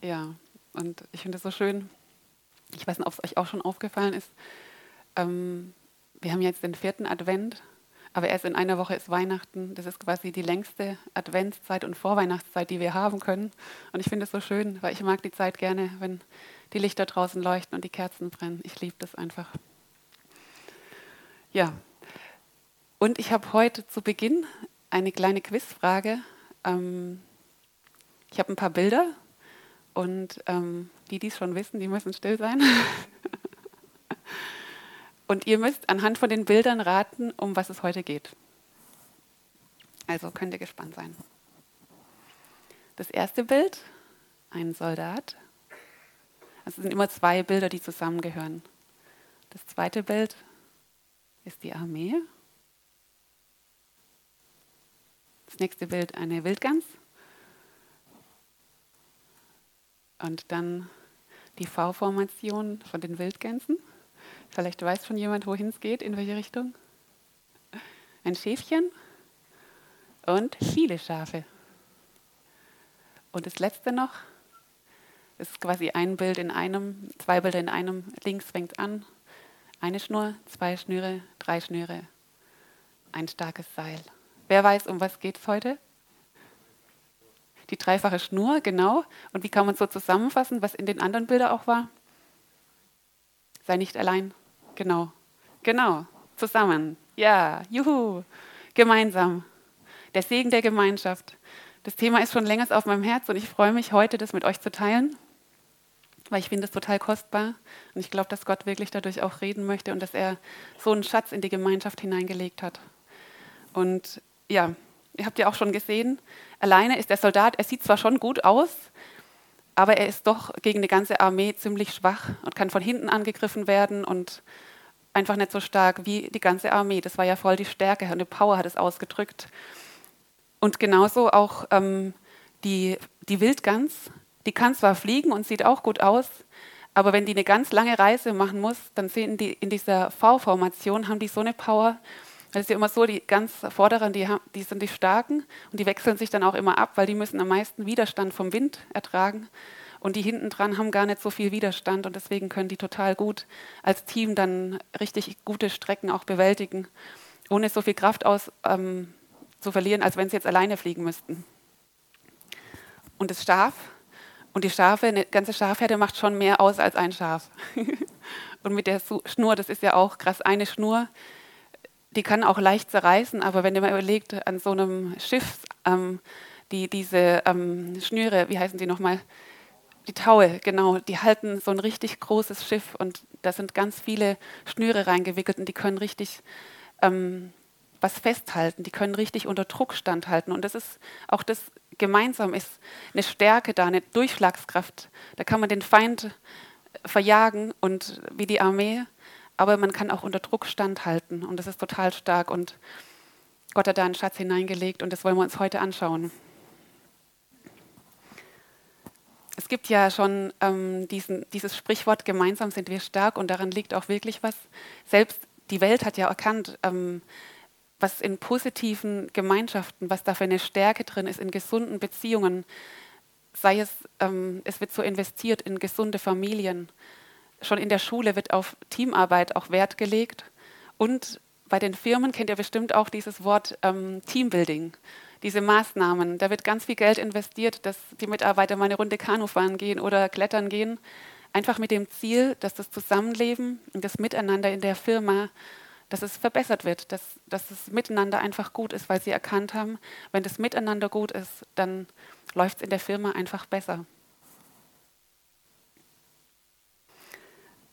Ja, und ich finde es so schön. Ich weiß nicht, ob es euch auch schon aufgefallen ist. Ähm, wir haben jetzt den vierten Advent, aber erst in einer Woche ist Weihnachten. Das ist quasi die längste Adventszeit und Vorweihnachtszeit, die wir haben können. Und ich finde es so schön, weil ich mag die Zeit gerne, wenn die Lichter draußen leuchten und die Kerzen brennen. Ich liebe das einfach. Ja, und ich habe heute zu Beginn eine kleine Quizfrage. Ähm, ich habe ein paar Bilder und ähm, die, die es schon wissen, die müssen still sein. und ihr müsst anhand von den Bildern raten, um was es heute geht. Also könnt ihr gespannt sein. Das erste Bild, ein Soldat. Es sind immer zwei Bilder, die zusammengehören. Das zweite Bild ist die Armee. Das nächste Bild eine Wildgans. Und dann die V-Formation von den Wildgänsen. Vielleicht weiß schon jemand, wohin es geht, in welche Richtung. Ein Schäfchen und viele Schafe. Und das letzte noch, ist quasi ein Bild in einem, zwei Bilder in einem. Links fängt an, eine Schnur, zwei Schnüre, drei Schnüre, ein starkes Seil. Wer weiß, um was geht es heute? Die dreifache Schnur, genau. Und wie kann man so zusammenfassen, was in den anderen Bildern auch war? Sei nicht allein. Genau. Genau. Zusammen. Ja, juhu. Gemeinsam. Der Segen der Gemeinschaft. Das Thema ist schon länger auf meinem Herz und ich freue mich heute, das mit euch zu teilen, weil ich finde es total kostbar und ich glaube, dass Gott wirklich dadurch auch reden möchte und dass er so einen Schatz in die Gemeinschaft hineingelegt hat. Und ja, ihr habt ja auch schon gesehen, alleine ist der Soldat, er sieht zwar schon gut aus, aber er ist doch gegen die ganze Armee ziemlich schwach und kann von hinten angegriffen werden und einfach nicht so stark wie die ganze Armee. Das war ja voll die Stärke die Power hat es ausgedrückt. Und genauso auch ähm, die, die Wildgans, die kann zwar fliegen und sieht auch gut aus, aber wenn die eine ganz lange Reise machen muss, dann sehen die in dieser V-Formation, haben die so eine Power, das ist ja immer so, die ganz Vorderen, die, haben, die sind die Starken und die wechseln sich dann auch immer ab, weil die müssen am meisten Widerstand vom Wind ertragen. Und die hinten dran haben gar nicht so viel Widerstand und deswegen können die total gut als Team dann richtig gute Strecken auch bewältigen, ohne so viel Kraft aus ähm, zu verlieren, als wenn sie jetzt alleine fliegen müssten. Und das Schaf und die Schafe, eine ganze Schafherde macht schon mehr aus als ein Schaf. und mit der Schnur, das ist ja auch krass, eine Schnur die kann auch leicht zerreißen, aber wenn ihr mal überlegt, an so einem Schiff, ähm, die, diese ähm, Schnüre, wie heißen die nochmal? Die Taue, genau, die halten so ein richtig großes Schiff und da sind ganz viele Schnüre reingewickelt und die können richtig ähm, was festhalten, die können richtig unter Druck standhalten. Und das ist auch das gemeinsam ist eine Stärke da, eine Durchschlagskraft. Da kann man den Feind verjagen und wie die Armee aber man kann auch unter Druck standhalten und das ist total stark und Gott hat da einen Schatz hineingelegt und das wollen wir uns heute anschauen. Es gibt ja schon ähm, diesen, dieses Sprichwort, gemeinsam sind wir stark und daran liegt auch wirklich was. Selbst die Welt hat ja erkannt, ähm, was in positiven Gemeinschaften, was da für eine Stärke drin ist, in gesunden Beziehungen, sei es, ähm, es wird so investiert in gesunde Familien, schon in der Schule wird auf Teamarbeit auch Wert gelegt. Und bei den Firmen kennt ihr bestimmt auch dieses Wort ähm, Teambuilding, diese Maßnahmen. Da wird ganz viel Geld investiert, dass die Mitarbeiter mal eine Runde Kanu fahren gehen oder klettern gehen. Einfach mit dem Ziel, dass das Zusammenleben und das Miteinander in der Firma, dass es verbessert wird, dass, dass das Miteinander einfach gut ist, weil sie erkannt haben, wenn das Miteinander gut ist, dann läuft es in der Firma einfach besser.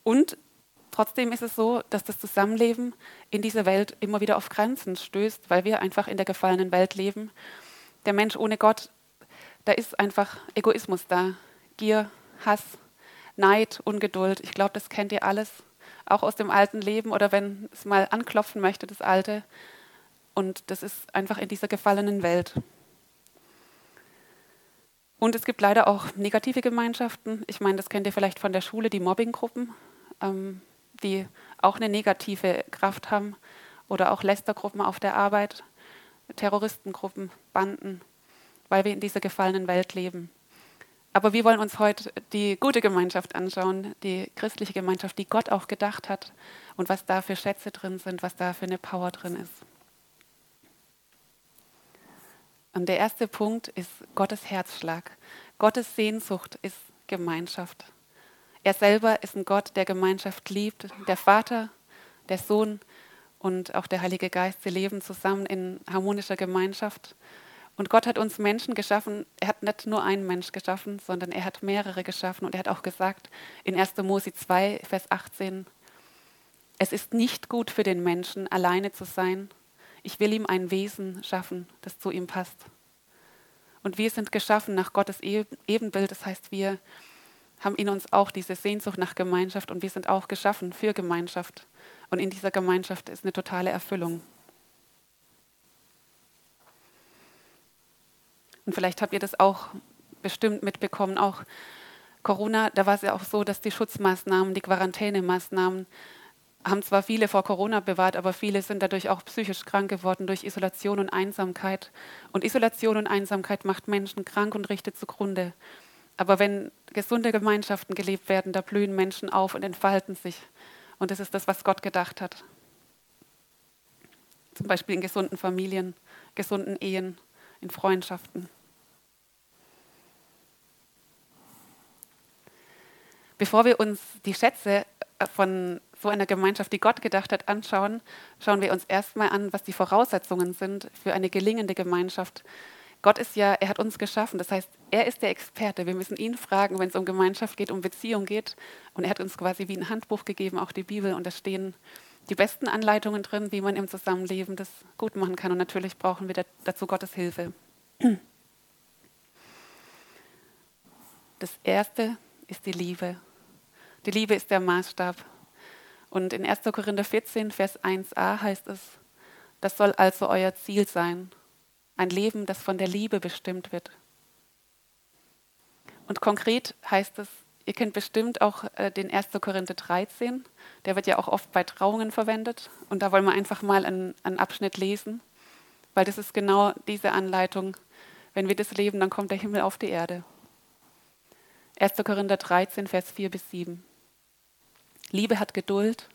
Und trotzdem ist es so, dass das Zusammenleben in dieser Welt immer wieder auf Grenzen stößt, weil wir einfach in der gefallenen Welt leben. Der Mensch ohne Gott, da ist einfach Egoismus da. Gier, Hass, Neid, Ungeduld. Ich glaube, das kennt ihr alles, auch aus dem alten Leben oder wenn es mal anklopfen möchte, das Alte. Und das ist einfach in dieser gefallenen Welt. Und es gibt leider auch negative Gemeinschaften. Ich meine, das kennt ihr vielleicht von der Schule, die Mobbinggruppen ähm, die auch eine negative Kraft haben oder auch Lästergruppen auf der Arbeit, Terroristengruppen, Banden, weil wir in dieser gefallenen Welt leben. Aber wir wollen uns heute die gute Gemeinschaft anschauen, die christliche Gemeinschaft, die Gott auch gedacht hat und was da für Schätze drin sind, was da für eine Power drin ist. Und der erste Punkt ist Gottes Herzschlag. Gottes Sehnsucht ist Gemeinschaft. Er selber ist ein Gott, der Gemeinschaft liebt. Der Vater, der Sohn und auch der Heilige Geist, sie leben zusammen in harmonischer Gemeinschaft. Und Gott hat uns Menschen geschaffen. Er hat nicht nur einen Mensch geschaffen, sondern er hat mehrere geschaffen. Und er hat auch gesagt in 1. Mose 2, Vers 18, es ist nicht gut für den Menschen, alleine zu sein. Ich will ihm ein Wesen schaffen, das zu ihm passt. Und wir sind geschaffen nach Gottes Ebenbild. Das heißt, wir haben in uns auch diese Sehnsucht nach Gemeinschaft und wir sind auch geschaffen für Gemeinschaft. Und in dieser Gemeinschaft ist eine totale Erfüllung. Und vielleicht habt ihr das auch bestimmt mitbekommen, auch Corona, da war es ja auch so, dass die Schutzmaßnahmen, die Quarantänemaßnahmen haben zwar viele vor Corona bewahrt, aber viele sind dadurch auch psychisch krank geworden durch Isolation und Einsamkeit. Und Isolation und Einsamkeit macht Menschen krank und richtet zugrunde. Aber wenn gesunde Gemeinschaften gelebt werden, da blühen Menschen auf und entfalten sich. Und das ist das, was Gott gedacht hat. Zum Beispiel in gesunden Familien, gesunden Ehen, in Freundschaften. Bevor wir uns die Schätze von so einer Gemeinschaft, die Gott gedacht hat, anschauen, schauen wir uns erstmal an, was die Voraussetzungen sind für eine gelingende Gemeinschaft. Gott ist ja, er hat uns geschaffen, das heißt, er ist der Experte. Wir müssen ihn fragen, wenn es um Gemeinschaft geht, um Beziehung geht. Und er hat uns quasi wie ein Handbuch gegeben, auch die Bibel, und da stehen die besten Anleitungen drin, wie man im Zusammenleben das gut machen kann. Und natürlich brauchen wir dazu Gottes Hilfe. Das erste ist die Liebe. Die Liebe ist der Maßstab und in 1. Korinther 14, Vers 1a heißt es, das soll also euer Ziel sein, ein Leben, das von der Liebe bestimmt wird. Und konkret heißt es, ihr kennt bestimmt auch äh, den 1. Korinther 13, der wird ja auch oft bei Trauungen verwendet. Und da wollen wir einfach mal einen, einen Abschnitt lesen, weil das ist genau diese Anleitung. Wenn wir das leben, dann kommt der Himmel auf die Erde. 1. Korinther 13, Vers 4 bis 7. Liebe hat Geduld.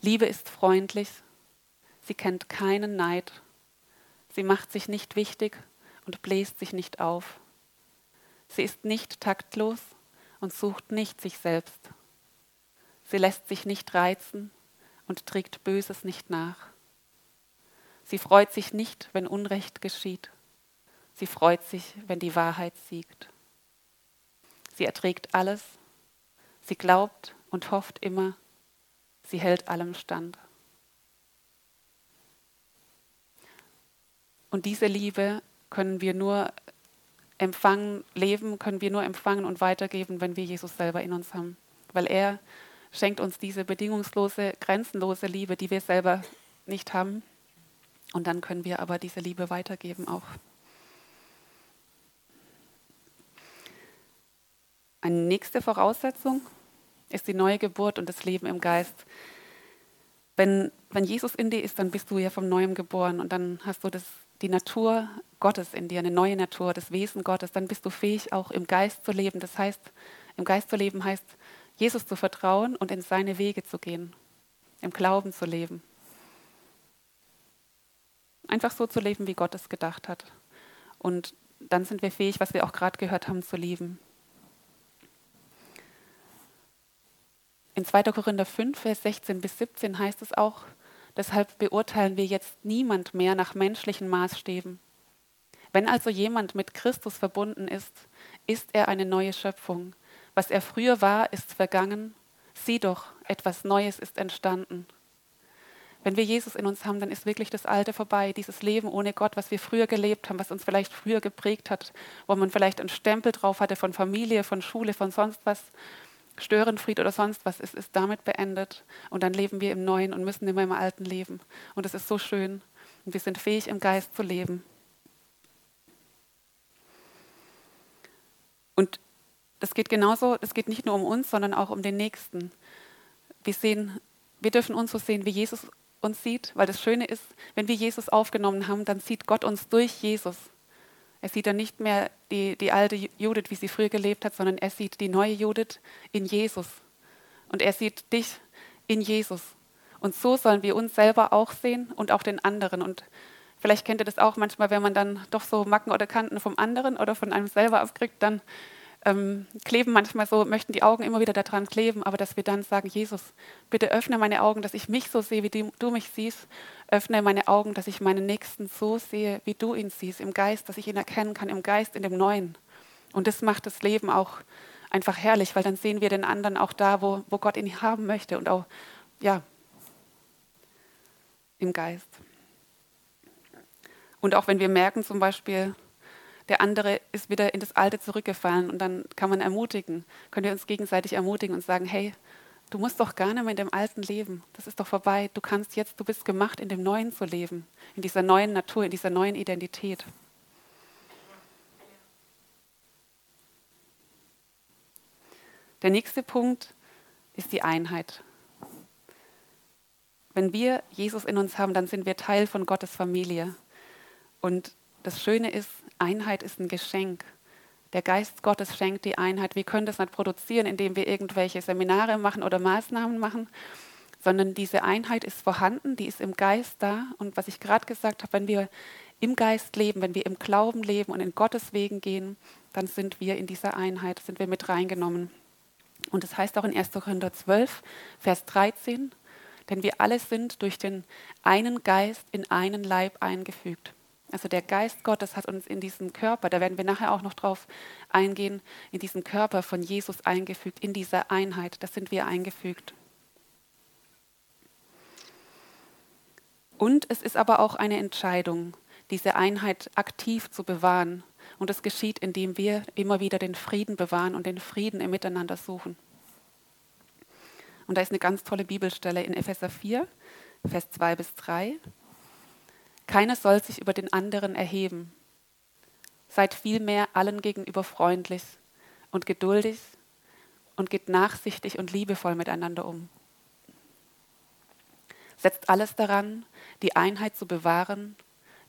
Liebe ist freundlich. Sie kennt keinen Neid. Sie macht sich nicht wichtig und bläst sich nicht auf. Sie ist nicht taktlos und sucht nicht sich selbst. Sie lässt sich nicht reizen und trägt Böses nicht nach. Sie freut sich nicht, wenn Unrecht geschieht. Sie freut sich, wenn die Wahrheit siegt. Sie erträgt alles. Sie glaubt und hofft immer, sie hält allem stand. Und diese Liebe können wir nur empfangen, leben, können wir nur empfangen und weitergeben, wenn wir Jesus selber in uns haben. Weil er schenkt uns diese bedingungslose, grenzenlose Liebe, die wir selber nicht haben. Und dann können wir aber diese Liebe weitergeben auch. Eine nächste Voraussetzung ist die neue Geburt und das Leben im Geist. Wenn, wenn Jesus in dir ist, dann bist du ja vom Neuem geboren und dann hast du das, die Natur Gottes in dir, eine neue Natur, das Wesen Gottes. Dann bist du fähig, auch im Geist zu leben. Das heißt, im Geist zu leben heißt, Jesus zu vertrauen und in seine Wege zu gehen, im Glauben zu leben. Einfach so zu leben, wie Gott es gedacht hat. Und dann sind wir fähig, was wir auch gerade gehört haben, zu lieben. In 2. Korinther 5, Vers 16 bis 17 heißt es auch, deshalb beurteilen wir jetzt niemand mehr nach menschlichen Maßstäben. Wenn also jemand mit Christus verbunden ist, ist er eine neue Schöpfung. Was er früher war, ist vergangen. Sieh doch, etwas Neues ist entstanden. Wenn wir Jesus in uns haben, dann ist wirklich das Alte vorbei, dieses Leben ohne Gott, was wir früher gelebt haben, was uns vielleicht früher geprägt hat, wo man vielleicht einen Stempel drauf hatte von Familie, von Schule, von sonst was. Störenfried oder sonst was ist, ist damit beendet. Und dann leben wir im Neuen und müssen immer im Alten leben. Und es ist so schön. Und wir sind fähig, im Geist zu leben. Und das geht genauso, das geht nicht nur um uns, sondern auch um den Nächsten. Wir sehen, wir dürfen uns so sehen, wie Jesus uns sieht, weil das Schöne ist, wenn wir Jesus aufgenommen haben, dann sieht Gott uns durch Jesus. Er sieht dann nicht mehr die, die alte Judith, wie sie früher gelebt hat, sondern er sieht die neue Judith in Jesus. Und er sieht dich in Jesus. Und so sollen wir uns selber auch sehen und auch den anderen. Und vielleicht kennt ihr das auch manchmal, wenn man dann doch so Macken oder Kanten vom anderen oder von einem selber aufkriegt, dann ähm, kleben manchmal so, möchten die Augen immer wieder daran kleben, aber dass wir dann sagen, Jesus, bitte öffne meine Augen, dass ich mich so sehe, wie du, mich siehst. Öffne meine Augen, dass ich meinen Nächsten so sehe, wie du ihn siehst, im Geist, dass ich ihn erkennen kann, im Geist, in dem Neuen. Und das macht das Leben auch einfach herrlich, weil dann sehen wir den anderen auch da, wo, wo Gott ihn haben möchte und auch, ja, im Geist. Und auch wenn wir merken zum Beispiel, der andere ist wieder in das Alte zurückgefallen und dann kann man ermutigen, können wir uns gegenseitig ermutigen und sagen, hey, du musst doch gar nicht mehr in dem Alten leben, das ist doch vorbei, du kannst jetzt, du bist gemacht, in dem Neuen zu leben, in dieser neuen Natur, in dieser neuen Identität. Der nächste Punkt ist die Einheit. Wenn wir Jesus in uns haben, dann sind wir Teil von Gottes Familie. Und das Schöne ist, Einheit ist ein Geschenk. Der Geist Gottes schenkt die Einheit. Wir können das nicht produzieren, indem wir irgendwelche Seminare machen oder Maßnahmen machen, sondern diese Einheit ist vorhanden, die ist im Geist da. Und was ich gerade gesagt habe, wenn wir im Geist leben, wenn wir im Glauben leben und in Gottes Wegen gehen, dann sind wir in dieser Einheit, sind wir mit reingenommen. Und das heißt auch in 1. Korinther 12, Vers 13, denn wir alle sind durch den einen Geist in einen Leib eingefügt. Also der Geist Gottes hat uns in diesen Körper, da werden wir nachher auch noch drauf eingehen, in diesen Körper von Jesus eingefügt, in dieser Einheit, das sind wir eingefügt. Und es ist aber auch eine Entscheidung, diese Einheit aktiv zu bewahren. Und es geschieht, indem wir immer wieder den Frieden bewahren und den Frieden im Miteinander suchen. Und da ist eine ganz tolle Bibelstelle in Epheser 4, Vers 2 bis 3. Keiner soll sich über den anderen erheben. Seid vielmehr allen gegenüber freundlich und geduldig und geht nachsichtig und liebevoll miteinander um. Setzt alles daran, die Einheit zu bewahren,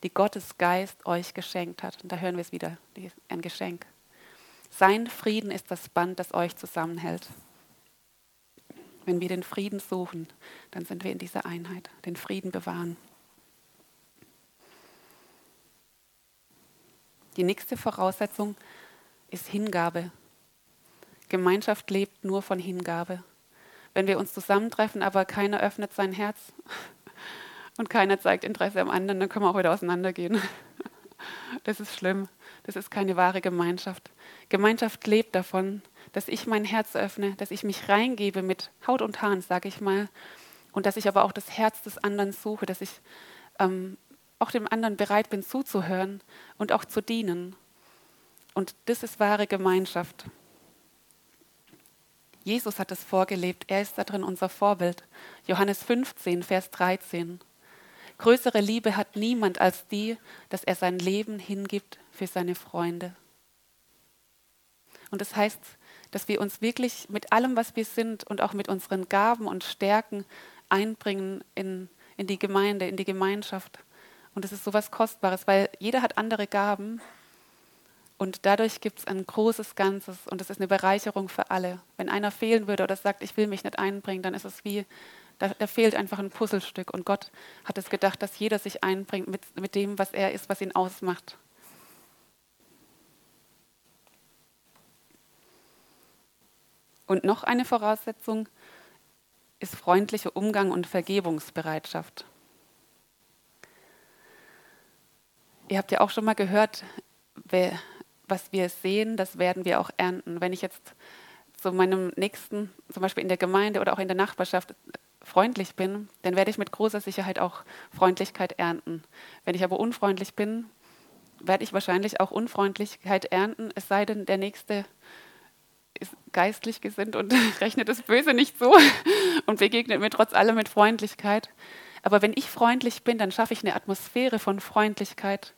die Gottes Geist euch geschenkt hat. Und da hören wir es wieder, ein Geschenk. Sein Frieden ist das Band, das euch zusammenhält. Wenn wir den Frieden suchen, dann sind wir in dieser Einheit, den Frieden bewahren. Die nächste Voraussetzung ist Hingabe. Gemeinschaft lebt nur von Hingabe. Wenn wir uns zusammentreffen, aber keiner öffnet sein Herz und keiner zeigt Interesse am anderen, dann können wir auch wieder auseinandergehen. Das ist schlimm. Das ist keine wahre Gemeinschaft. Gemeinschaft lebt davon, dass ich mein Herz öffne, dass ich mich reingebe mit Haut und Haaren, sage ich mal, und dass ich aber auch das Herz des anderen suche, dass ich ähm, auch dem anderen bereit bin zuzuhören und auch zu dienen. Und das ist wahre Gemeinschaft. Jesus hat es vorgelebt, er ist darin unser Vorbild. Johannes 15, Vers 13. Größere Liebe hat niemand als die, dass er sein Leben hingibt für seine Freunde. Und das heißt, dass wir uns wirklich mit allem, was wir sind und auch mit unseren Gaben und Stärken einbringen in, in die Gemeinde, in die Gemeinschaft. Und es ist so was Kostbares, weil jeder hat andere Gaben und dadurch gibt es ein großes Ganzes und es ist eine Bereicherung für alle. Wenn einer fehlen würde oder sagt, ich will mich nicht einbringen, dann ist es wie, da, da fehlt einfach ein Puzzlestück. Und Gott hat es gedacht, dass jeder sich einbringt mit, mit dem, was er ist, was ihn ausmacht. Und noch eine Voraussetzung ist freundlicher Umgang und Vergebungsbereitschaft. Ihr habt ja auch schon mal gehört, was wir sehen, das werden wir auch ernten. Wenn ich jetzt zu meinem Nächsten, zum Beispiel in der Gemeinde oder auch in der Nachbarschaft, freundlich bin, dann werde ich mit großer Sicherheit auch Freundlichkeit ernten. Wenn ich aber unfreundlich bin, werde ich wahrscheinlich auch Unfreundlichkeit ernten, es sei denn, der Nächste ist geistlich gesinnt und rechnet das Böse nicht so und begegnet mir trotz allem mit Freundlichkeit. Aber wenn ich freundlich bin, dann schaffe ich eine Atmosphäre von Freundlichkeit.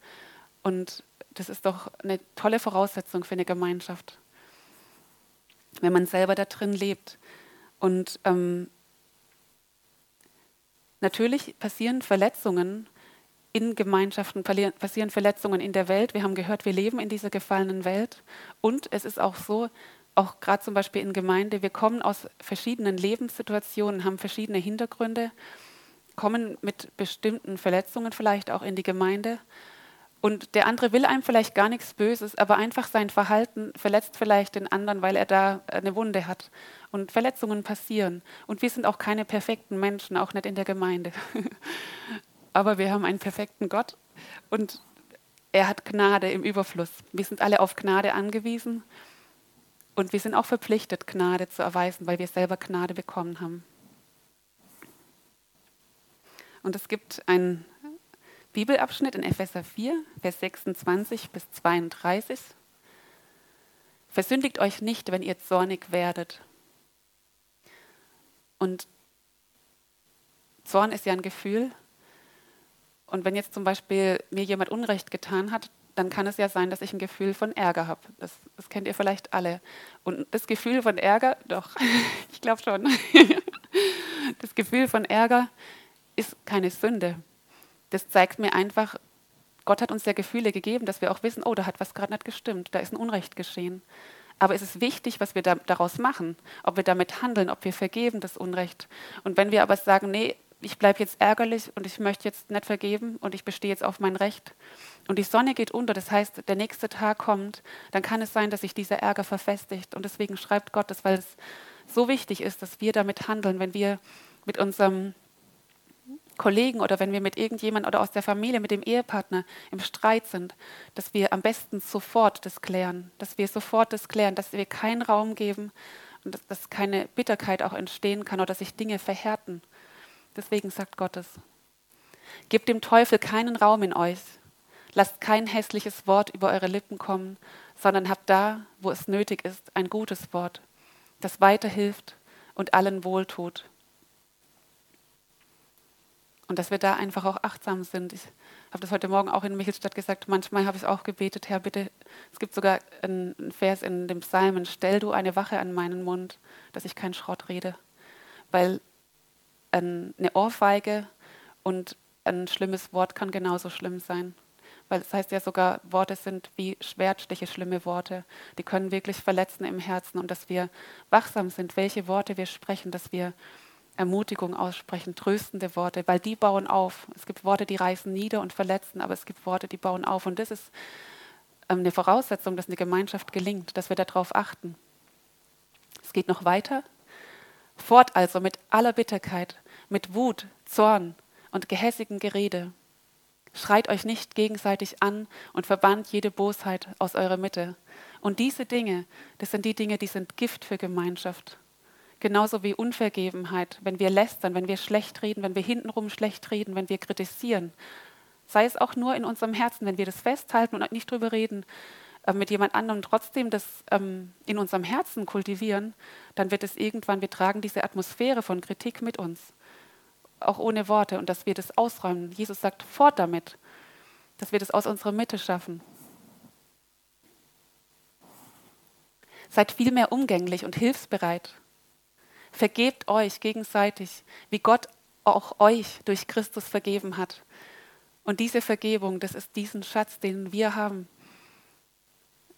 Und das ist doch eine tolle Voraussetzung für eine Gemeinschaft, wenn man selber da drin lebt. Und ähm, natürlich passieren Verletzungen in Gemeinschaften passieren Verletzungen in der Welt. Wir haben gehört, wir leben in dieser gefallenen Welt. Und es ist auch so, auch gerade zum Beispiel in Gemeinde, wir kommen aus verschiedenen Lebenssituationen, haben verschiedene Hintergründe, kommen mit bestimmten Verletzungen vielleicht auch in die Gemeinde. Und der andere will einem vielleicht gar nichts Böses, aber einfach sein Verhalten verletzt vielleicht den anderen, weil er da eine Wunde hat. Und Verletzungen passieren. Und wir sind auch keine perfekten Menschen, auch nicht in der Gemeinde. aber wir haben einen perfekten Gott und er hat Gnade im Überfluss. Wir sind alle auf Gnade angewiesen und wir sind auch verpflichtet, Gnade zu erweisen, weil wir selber Gnade bekommen haben. Und es gibt einen Bibelabschnitt in Epheser 4, Vers 26 bis 32. Versündigt euch nicht, wenn ihr zornig werdet. Und Zorn ist ja ein Gefühl. Und wenn jetzt zum Beispiel mir jemand Unrecht getan hat, dann kann es ja sein, dass ich ein Gefühl von Ärger habe. Das, das kennt ihr vielleicht alle. Und das Gefühl von Ärger, doch, ich glaube schon, das Gefühl von Ärger ist keine Sünde. Das zeigt mir einfach, Gott hat uns ja Gefühle gegeben, dass wir auch wissen, oh, da hat was gerade nicht gestimmt, da ist ein Unrecht geschehen. Aber es ist wichtig, was wir da, daraus machen, ob wir damit handeln, ob wir vergeben das Unrecht. Und wenn wir aber sagen, nee, ich bleibe jetzt ärgerlich und ich möchte jetzt nicht vergeben und ich bestehe jetzt auf mein Recht und die Sonne geht unter, das heißt, der nächste Tag kommt, dann kann es sein, dass sich dieser Ärger verfestigt. Und deswegen schreibt Gott das, weil es so wichtig ist, dass wir damit handeln, wenn wir mit unserem Kollegen oder wenn wir mit irgendjemand oder aus der Familie, mit dem Ehepartner im Streit sind, dass wir am besten sofort das klären, dass wir sofort das klären, dass wir keinen Raum geben und dass, dass keine Bitterkeit auch entstehen kann oder sich Dinge verhärten. Deswegen sagt Gott es. Gebt dem Teufel keinen Raum in euch. Lasst kein hässliches Wort über eure Lippen kommen, sondern habt da, wo es nötig ist, ein gutes Wort, das weiterhilft und allen wohltut. Und dass wir da einfach auch achtsam sind. Ich habe das heute Morgen auch in Michelstadt gesagt. Manchmal habe ich auch gebetet, Herr, bitte. Es gibt sogar einen Vers in dem Psalmen: Stell du eine Wache an meinen Mund, dass ich keinen Schrott rede. Weil eine Ohrfeige und ein schlimmes Wort kann genauso schlimm sein. Weil es heißt ja sogar, Worte sind wie Schwertstiche, schlimme Worte. Die können wirklich verletzen im Herzen und dass wir wachsam sind, welche Worte wir sprechen, dass wir Ermutigung aussprechen, tröstende Worte, weil die bauen auf. Es gibt Worte, die reißen nieder und verletzen, aber es gibt Worte, die bauen auf. Und das ist ähm, eine Voraussetzung, dass eine Gemeinschaft gelingt, dass wir darauf achten. Es geht noch weiter. Fort also mit aller Bitterkeit, mit Wut, Zorn und gehässigem Gerede. Schreit euch nicht gegenseitig an und verbannt jede Bosheit aus eurer Mitte. Und diese Dinge, das sind die Dinge, die sind Gift für Gemeinschaft. Genauso wie Unvergebenheit, wenn wir lästern, wenn wir schlecht reden, wenn wir hintenrum schlecht reden, wenn wir kritisieren. Sei es auch nur in unserem Herzen, wenn wir das festhalten und nicht drüber reden äh, mit jemand anderem, trotzdem das ähm, in unserem Herzen kultivieren, dann wird es irgendwann, wir tragen diese Atmosphäre von Kritik mit uns, auch ohne Worte, und dass wir das ausräumen. Jesus sagt, fort damit, dass wir das aus unserer Mitte schaffen. Seid vielmehr umgänglich und hilfsbereit. Vergebt euch gegenseitig, wie Gott auch euch durch Christus vergeben hat. Und diese Vergebung, das ist diesen Schatz, den wir haben.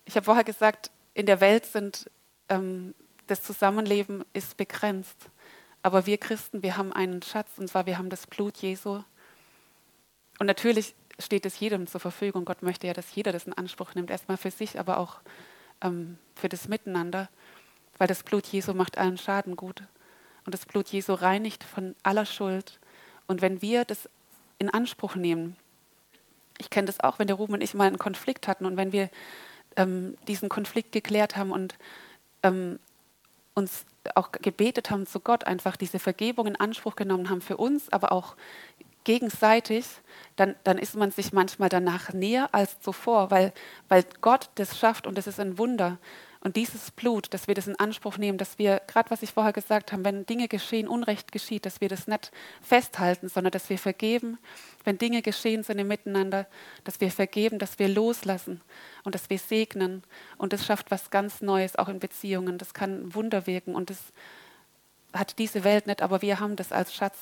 Ich habe vorher gesagt, in der Welt sind ähm, das Zusammenleben ist begrenzt. Aber wir Christen, wir haben einen Schatz, und zwar wir haben das Blut Jesu. Und natürlich steht es jedem zur Verfügung. Gott möchte ja, dass jeder das in Anspruch nimmt, erstmal für sich, aber auch ähm, für das Miteinander weil das Blut Jesu macht allen Schaden gut. Und das Blut Jesu reinigt von aller Schuld. Und wenn wir das in Anspruch nehmen, ich kenne das auch, wenn der Ruben und ich mal einen Konflikt hatten und wenn wir ähm, diesen Konflikt geklärt haben und ähm, uns auch gebetet haben zu Gott, einfach diese Vergebung in Anspruch genommen haben für uns, aber auch gegenseitig, dann, dann ist man sich manchmal danach näher als zuvor, weil, weil Gott das schafft und das ist ein Wunder. Und dieses Blut, dass wir das in Anspruch nehmen, dass wir, gerade was ich vorher gesagt habe, wenn Dinge geschehen, Unrecht geschieht, dass wir das nicht festhalten, sondern dass wir vergeben, wenn Dinge geschehen sind im Miteinander, dass wir vergeben, dass wir loslassen und dass wir segnen. Und das schafft was ganz Neues, auch in Beziehungen. Das kann Wunder wirken und das hat diese Welt nicht, aber wir haben das als Schatz.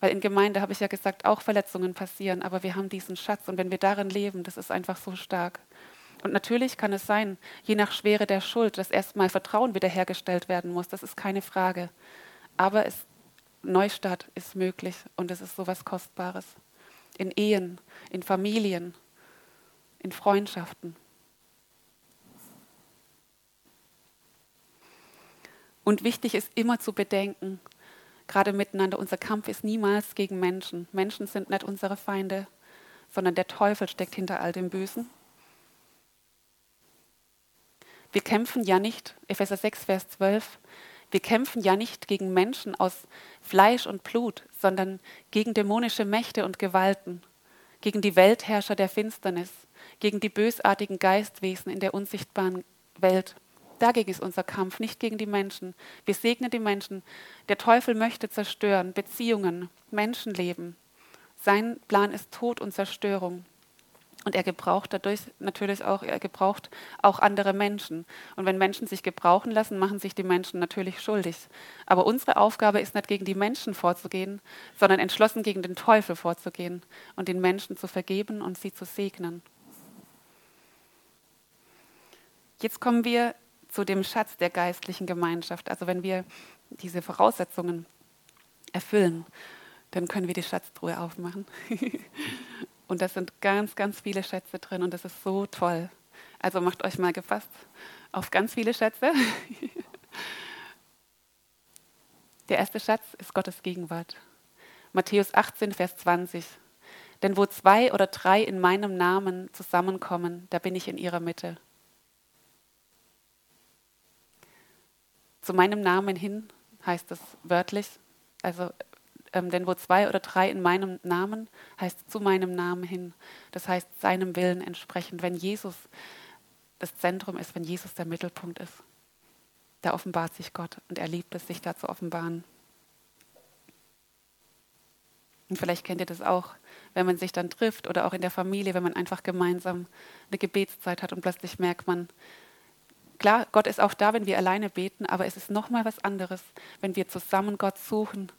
Weil in Gemeinde, habe ich ja gesagt, auch Verletzungen passieren, aber wir haben diesen Schatz und wenn wir darin leben, das ist einfach so stark. Und natürlich kann es sein, je nach Schwere der Schuld, dass erstmal Vertrauen wiederhergestellt werden muss, das ist keine Frage. Aber es, Neustart ist möglich und es ist so was Kostbares. In Ehen, in Familien, in Freundschaften. Und wichtig ist immer zu bedenken, gerade miteinander, unser Kampf ist niemals gegen Menschen. Menschen sind nicht unsere Feinde, sondern der Teufel steckt hinter all dem Bösen. Wir kämpfen ja nicht, Epheser 6, Vers 12, wir kämpfen ja nicht gegen Menschen aus Fleisch und Blut, sondern gegen dämonische Mächte und Gewalten, gegen die Weltherrscher der Finsternis, gegen die bösartigen Geistwesen in der unsichtbaren Welt. Dagegen ist unser Kampf, nicht gegen die Menschen. Wir segnen die Menschen. Der Teufel möchte zerstören, Beziehungen, Menschenleben. Sein Plan ist Tod und Zerstörung. Und er gebraucht dadurch natürlich auch, er gebraucht auch andere Menschen. Und wenn Menschen sich gebrauchen lassen, machen sich die Menschen natürlich schuldig. Aber unsere Aufgabe ist nicht gegen die Menschen vorzugehen, sondern entschlossen gegen den Teufel vorzugehen und den Menschen zu vergeben und sie zu segnen. Jetzt kommen wir zu dem Schatz der geistlichen Gemeinschaft. Also wenn wir diese Voraussetzungen erfüllen, dann können wir die Schatztruhe aufmachen. und da sind ganz, ganz viele Schätze drin und das ist so toll. Also macht euch mal gefasst auf ganz viele Schätze. Der erste Schatz ist Gottes Gegenwart. Matthäus 18, Vers 20. Denn wo zwei oder drei in meinem Namen zusammenkommen, da bin ich in ihrer Mitte. zu meinem Namen hin, heißt es wörtlich. Also, ähm, denn wo zwei oder drei in meinem Namen, heißt zu meinem Namen hin. Das heißt seinem Willen entsprechend, wenn Jesus das Zentrum ist, wenn Jesus der Mittelpunkt ist. Da offenbart sich Gott und er liebt es, sich da zu offenbaren. Und vielleicht kennt ihr das auch, wenn man sich dann trifft oder auch in der Familie, wenn man einfach gemeinsam eine Gebetszeit hat und plötzlich merkt man, Klar, Gott ist auch da, wenn wir alleine beten, aber es ist nochmal was anderes, wenn wir zusammen Gott suchen,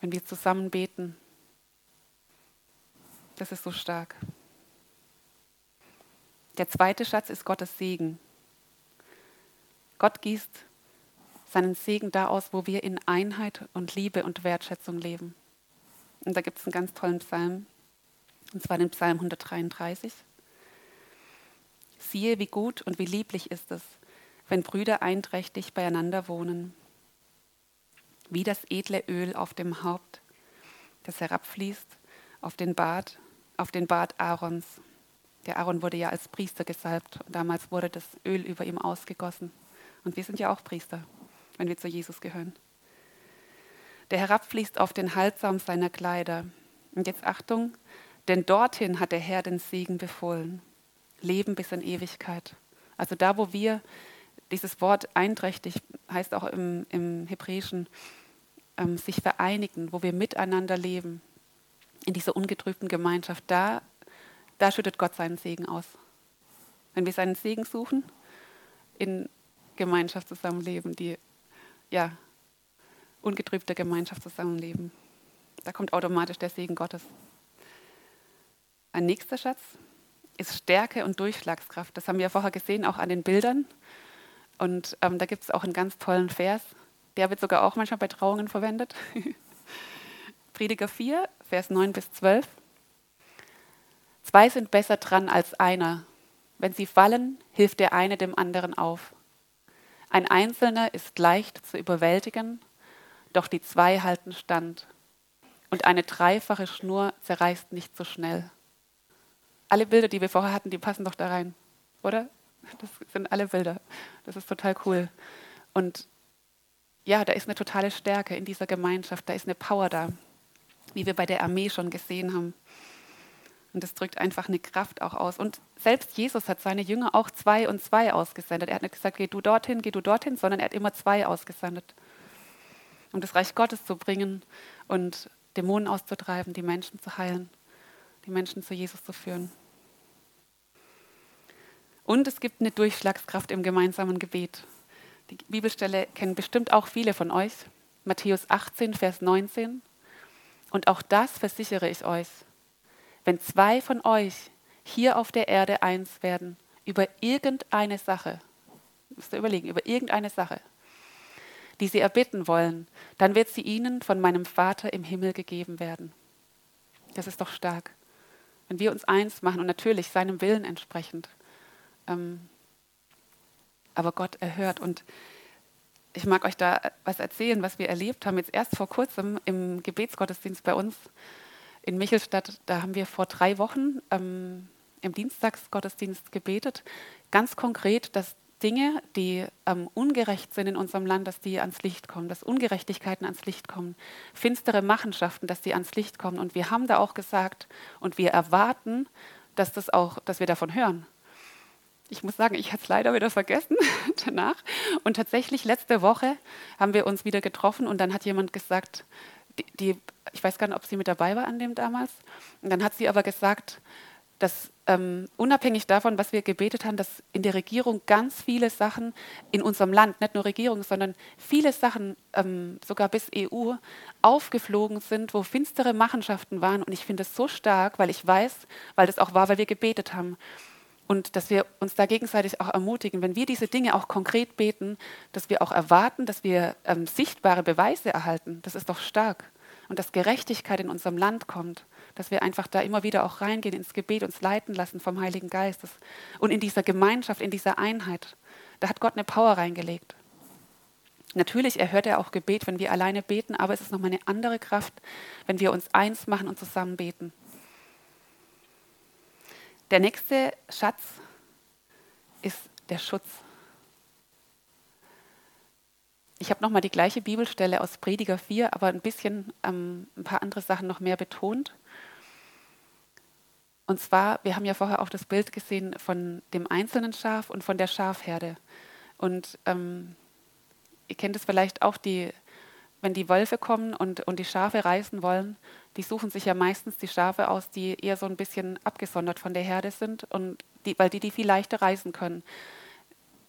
wenn wir zusammen beten. Das ist so stark. Der zweite Schatz ist Gottes Segen. Gott gießt seinen Segen da aus, wo wir in Einheit und Liebe und Wertschätzung leben. Und da gibt es einen ganz tollen Psalm, und zwar den Psalm 133. Siehe, wie gut und wie lieblich ist es, wenn Brüder einträchtig beieinander wohnen. Wie das edle Öl auf dem Haupt, das herabfließt auf den Bart, auf den Bart Aarons. Der Aaron wurde ja als Priester gesalbt damals wurde das Öl über ihm ausgegossen. Und wir sind ja auch Priester, wenn wir zu Jesus gehören. Der herabfließt auf den Halssaum seiner Kleider. Und jetzt Achtung, denn dorthin hat der Herr den Segen befohlen. Leben bis in Ewigkeit. Also da, wo wir dieses Wort einträchtig heißt auch im, im Hebräischen, ähm, sich vereinigen, wo wir miteinander leben, in dieser ungetrübten Gemeinschaft, da, da schüttet Gott seinen Segen aus. Wenn wir seinen Segen suchen, in Gemeinschaft zusammenleben, die ja ungetrübte Gemeinschaft zusammenleben, da kommt automatisch der Segen Gottes. Ein nächster Schatz, ist Stärke und Durchschlagskraft. Das haben wir vorher gesehen, auch an den Bildern. Und ähm, da gibt es auch einen ganz tollen Vers. Der wird sogar auch manchmal bei Trauungen verwendet. Prediger 4, Vers 9 bis 12. Zwei sind besser dran als einer. Wenn sie fallen, hilft der eine dem anderen auf. Ein Einzelner ist leicht zu überwältigen, doch die zwei halten stand. Und eine dreifache Schnur zerreißt nicht so schnell alle Bilder, die wir vorher hatten, die passen doch da rein, oder? Das sind alle Bilder. Das ist total cool. Und ja, da ist eine totale Stärke in dieser Gemeinschaft, da ist eine Power da, wie wir bei der Armee schon gesehen haben. Und das drückt einfach eine Kraft auch aus. Und selbst Jesus hat seine Jünger auch zwei und zwei ausgesendet. Er hat nicht gesagt, geh du dorthin, geh du dorthin, sondern er hat immer zwei ausgesendet, um das Reich Gottes zu bringen und Dämonen auszutreiben, die Menschen zu heilen die Menschen zu Jesus zu führen. Und es gibt eine Durchschlagskraft im gemeinsamen Gebet. Die Bibelstelle kennen bestimmt auch viele von euch. Matthäus 18, Vers 19. Und auch das versichere ich euch. Wenn zwei von euch hier auf der Erde eins werden, über irgendeine Sache, müsst ihr überlegen, über irgendeine Sache, die sie erbitten wollen, dann wird sie ihnen von meinem Vater im Himmel gegeben werden. Das ist doch stark. Wenn wir uns eins machen und natürlich seinem Willen entsprechend. Ähm, aber Gott erhört. Und ich mag euch da was erzählen, was wir erlebt haben. Jetzt erst vor kurzem im Gebetsgottesdienst bei uns in Michelstadt. Da haben wir vor drei Wochen ähm, im Dienstagsgottesdienst gebetet. Ganz konkret, dass Dinge, die ähm, ungerecht sind in unserem Land, dass die ans Licht kommen, dass Ungerechtigkeiten ans Licht kommen, finstere Machenschaften, dass die ans Licht kommen. Und wir haben da auch gesagt und wir erwarten, dass, das auch, dass wir davon hören. Ich muss sagen, ich hatte es leider wieder vergessen danach. Und tatsächlich letzte Woche haben wir uns wieder getroffen und dann hat jemand gesagt, die, die ich weiß gar nicht, ob sie mit dabei war an dem damals, und dann hat sie aber gesagt, dass ähm, unabhängig davon, was wir gebetet haben, dass in der Regierung ganz viele Sachen in unserem Land, nicht nur Regierung, sondern viele Sachen, ähm, sogar bis EU, aufgeflogen sind, wo finstere Machenschaften waren. Und ich finde es so stark, weil ich weiß, weil das auch war, weil wir gebetet haben. Und dass wir uns da gegenseitig auch ermutigen, wenn wir diese Dinge auch konkret beten, dass wir auch erwarten, dass wir ähm, sichtbare Beweise erhalten. Das ist doch stark. Und dass Gerechtigkeit in unserem Land kommt dass wir einfach da immer wieder auch reingehen ins Gebet, uns leiten lassen vom Heiligen Geist. Und in dieser Gemeinschaft, in dieser Einheit, da hat Gott eine Power reingelegt. Natürlich erhört er auch Gebet, wenn wir alleine beten, aber es ist nochmal eine andere Kraft, wenn wir uns eins machen und zusammen beten. Der nächste Schatz ist der Schutz. Ich habe nochmal die gleiche Bibelstelle aus Prediger 4, aber ein bisschen ähm, ein paar andere Sachen noch mehr betont. Und zwar, wir haben ja vorher auch das Bild gesehen von dem einzelnen Schaf und von der Schafherde. Und ähm, ihr kennt es vielleicht auch, die, wenn die Wölfe kommen und, und die Schafe reißen wollen, die suchen sich ja meistens die Schafe aus, die eher so ein bisschen abgesondert von der Herde sind, und die, weil die die viel leichter reißen können.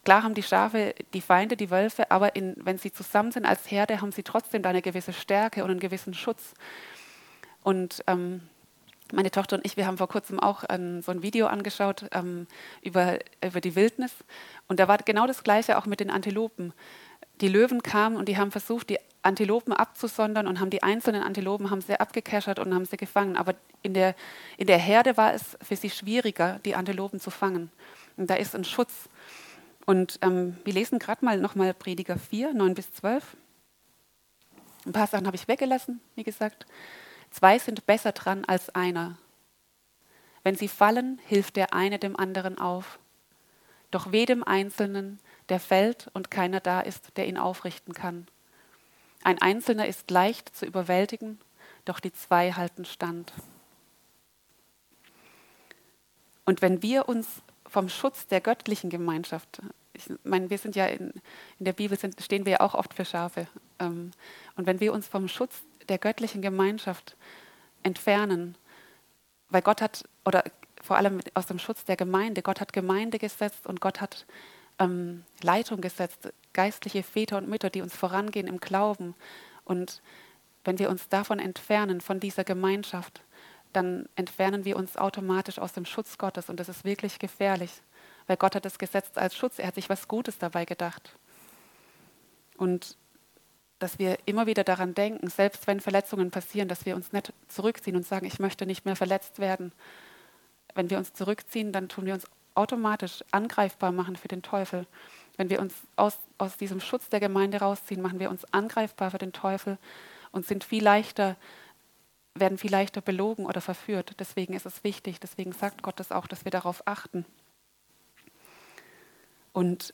Klar haben die Schafe die Feinde, die Wölfe, aber in, wenn sie zusammen sind als Herde, haben sie trotzdem da eine gewisse Stärke und einen gewissen Schutz. Und ähm, meine Tochter und ich, wir haben vor kurzem auch ein, so ein Video angeschaut ähm, über, über die Wildnis. Und da war genau das Gleiche auch mit den Antilopen. Die Löwen kamen und die haben versucht, die Antilopen abzusondern und haben die einzelnen Antilopen haben sie abgekeschert und haben sie gefangen. Aber in der, in der Herde war es für sie schwieriger, die Antilopen zu fangen. Und da ist ein Schutz. Und ähm, wir lesen gerade mal nochmal Prediger 4, 9 bis 12. Ein paar Sachen habe ich weggelassen, wie gesagt. Zwei sind besser dran als einer. Wenn sie fallen, hilft der eine dem anderen auf. Doch weh dem Einzelnen, der fällt und keiner da ist, der ihn aufrichten kann. Ein Einzelner ist leicht zu überwältigen, doch die zwei halten stand. Und wenn wir uns vom Schutz der göttlichen Gemeinschaft, ich meine, wir sind ja in, in der Bibel sind, stehen wir ja auch oft für Schafe, ähm, und wenn wir uns vom Schutz der göttlichen Gemeinschaft entfernen. Weil Gott hat, oder vor allem aus dem Schutz der Gemeinde, Gott hat Gemeinde gesetzt und Gott hat ähm, Leitung gesetzt, geistliche Väter und Mütter, die uns vorangehen im Glauben. Und wenn wir uns davon entfernen, von dieser Gemeinschaft, dann entfernen wir uns automatisch aus dem Schutz Gottes und das ist wirklich gefährlich, weil Gott hat es gesetzt als Schutz, er hat sich was Gutes dabei gedacht. Und dass wir immer wieder daran denken, selbst wenn Verletzungen passieren, dass wir uns nicht zurückziehen und sagen, ich möchte nicht mehr verletzt werden. Wenn wir uns zurückziehen, dann tun wir uns automatisch angreifbar machen für den Teufel. Wenn wir uns aus, aus diesem Schutz der Gemeinde rausziehen, machen wir uns angreifbar für den Teufel und sind viel leichter, werden viel leichter belogen oder verführt. Deswegen ist es wichtig, deswegen sagt Gott das auch, dass wir darauf achten. Und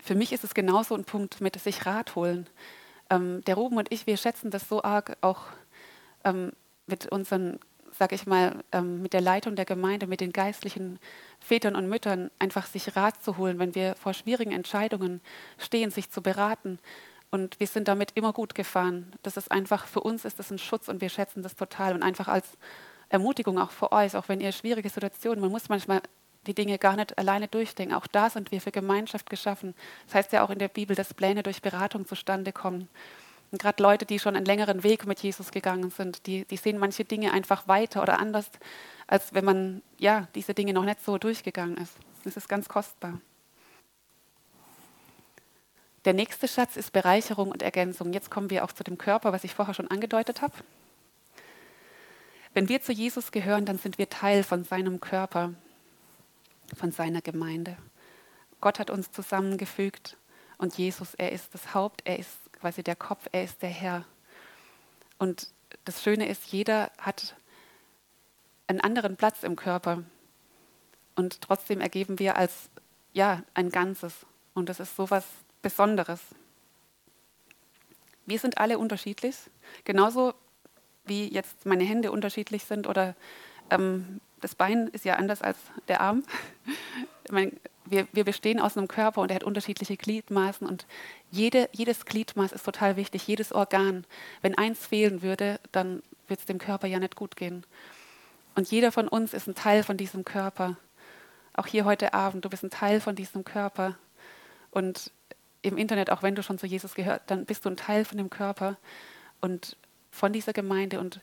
für mich ist es genauso ein Punkt mit sich Rat holen. Ähm, der Ruben und ich, wir schätzen das so arg auch ähm, mit unseren, sag ich mal, ähm, mit der Leitung der Gemeinde, mit den geistlichen Vätern und Müttern, einfach sich Rat zu holen, wenn wir vor schwierigen Entscheidungen stehen, sich zu beraten. Und wir sind damit immer gut gefahren. Das ist einfach, für uns ist das ein Schutz und wir schätzen das total. Und einfach als Ermutigung auch für euch, auch wenn ihr schwierige Situationen, man muss manchmal die Dinge gar nicht alleine durchdenken. Auch da sind wir für Gemeinschaft geschaffen. Das heißt ja auch in der Bibel, dass Pläne durch Beratung zustande kommen. Und gerade Leute, die schon einen längeren Weg mit Jesus gegangen sind, die, die sehen manche Dinge einfach weiter oder anders, als wenn man ja, diese Dinge noch nicht so durchgegangen ist. Das ist ganz kostbar. Der nächste Schatz ist Bereicherung und Ergänzung. Jetzt kommen wir auch zu dem Körper, was ich vorher schon angedeutet habe. Wenn wir zu Jesus gehören, dann sind wir Teil von seinem Körper, von seiner Gemeinde. Gott hat uns zusammengefügt und Jesus, er ist das Haupt, er ist quasi der Kopf, er ist der Herr. Und das Schöne ist, jeder hat einen anderen Platz im Körper und trotzdem ergeben wir als ja ein Ganzes. Und das ist so was Besonderes. Wir sind alle unterschiedlich, genauso wie jetzt meine Hände unterschiedlich sind oder ähm, das Bein ist ja anders als der Arm. Meine, wir, wir, bestehen aus einem Körper und er hat unterschiedliche Gliedmaßen und jede, jedes Gliedmaß ist total wichtig, jedes Organ. Wenn eins fehlen würde, dann würde es dem Körper ja nicht gut gehen. Und jeder von uns ist ein Teil von diesem Körper. Auch hier heute Abend, du bist ein Teil von diesem Körper. Und im Internet, auch wenn du schon zu Jesus gehört, dann bist du ein Teil von dem Körper und von dieser Gemeinde. Und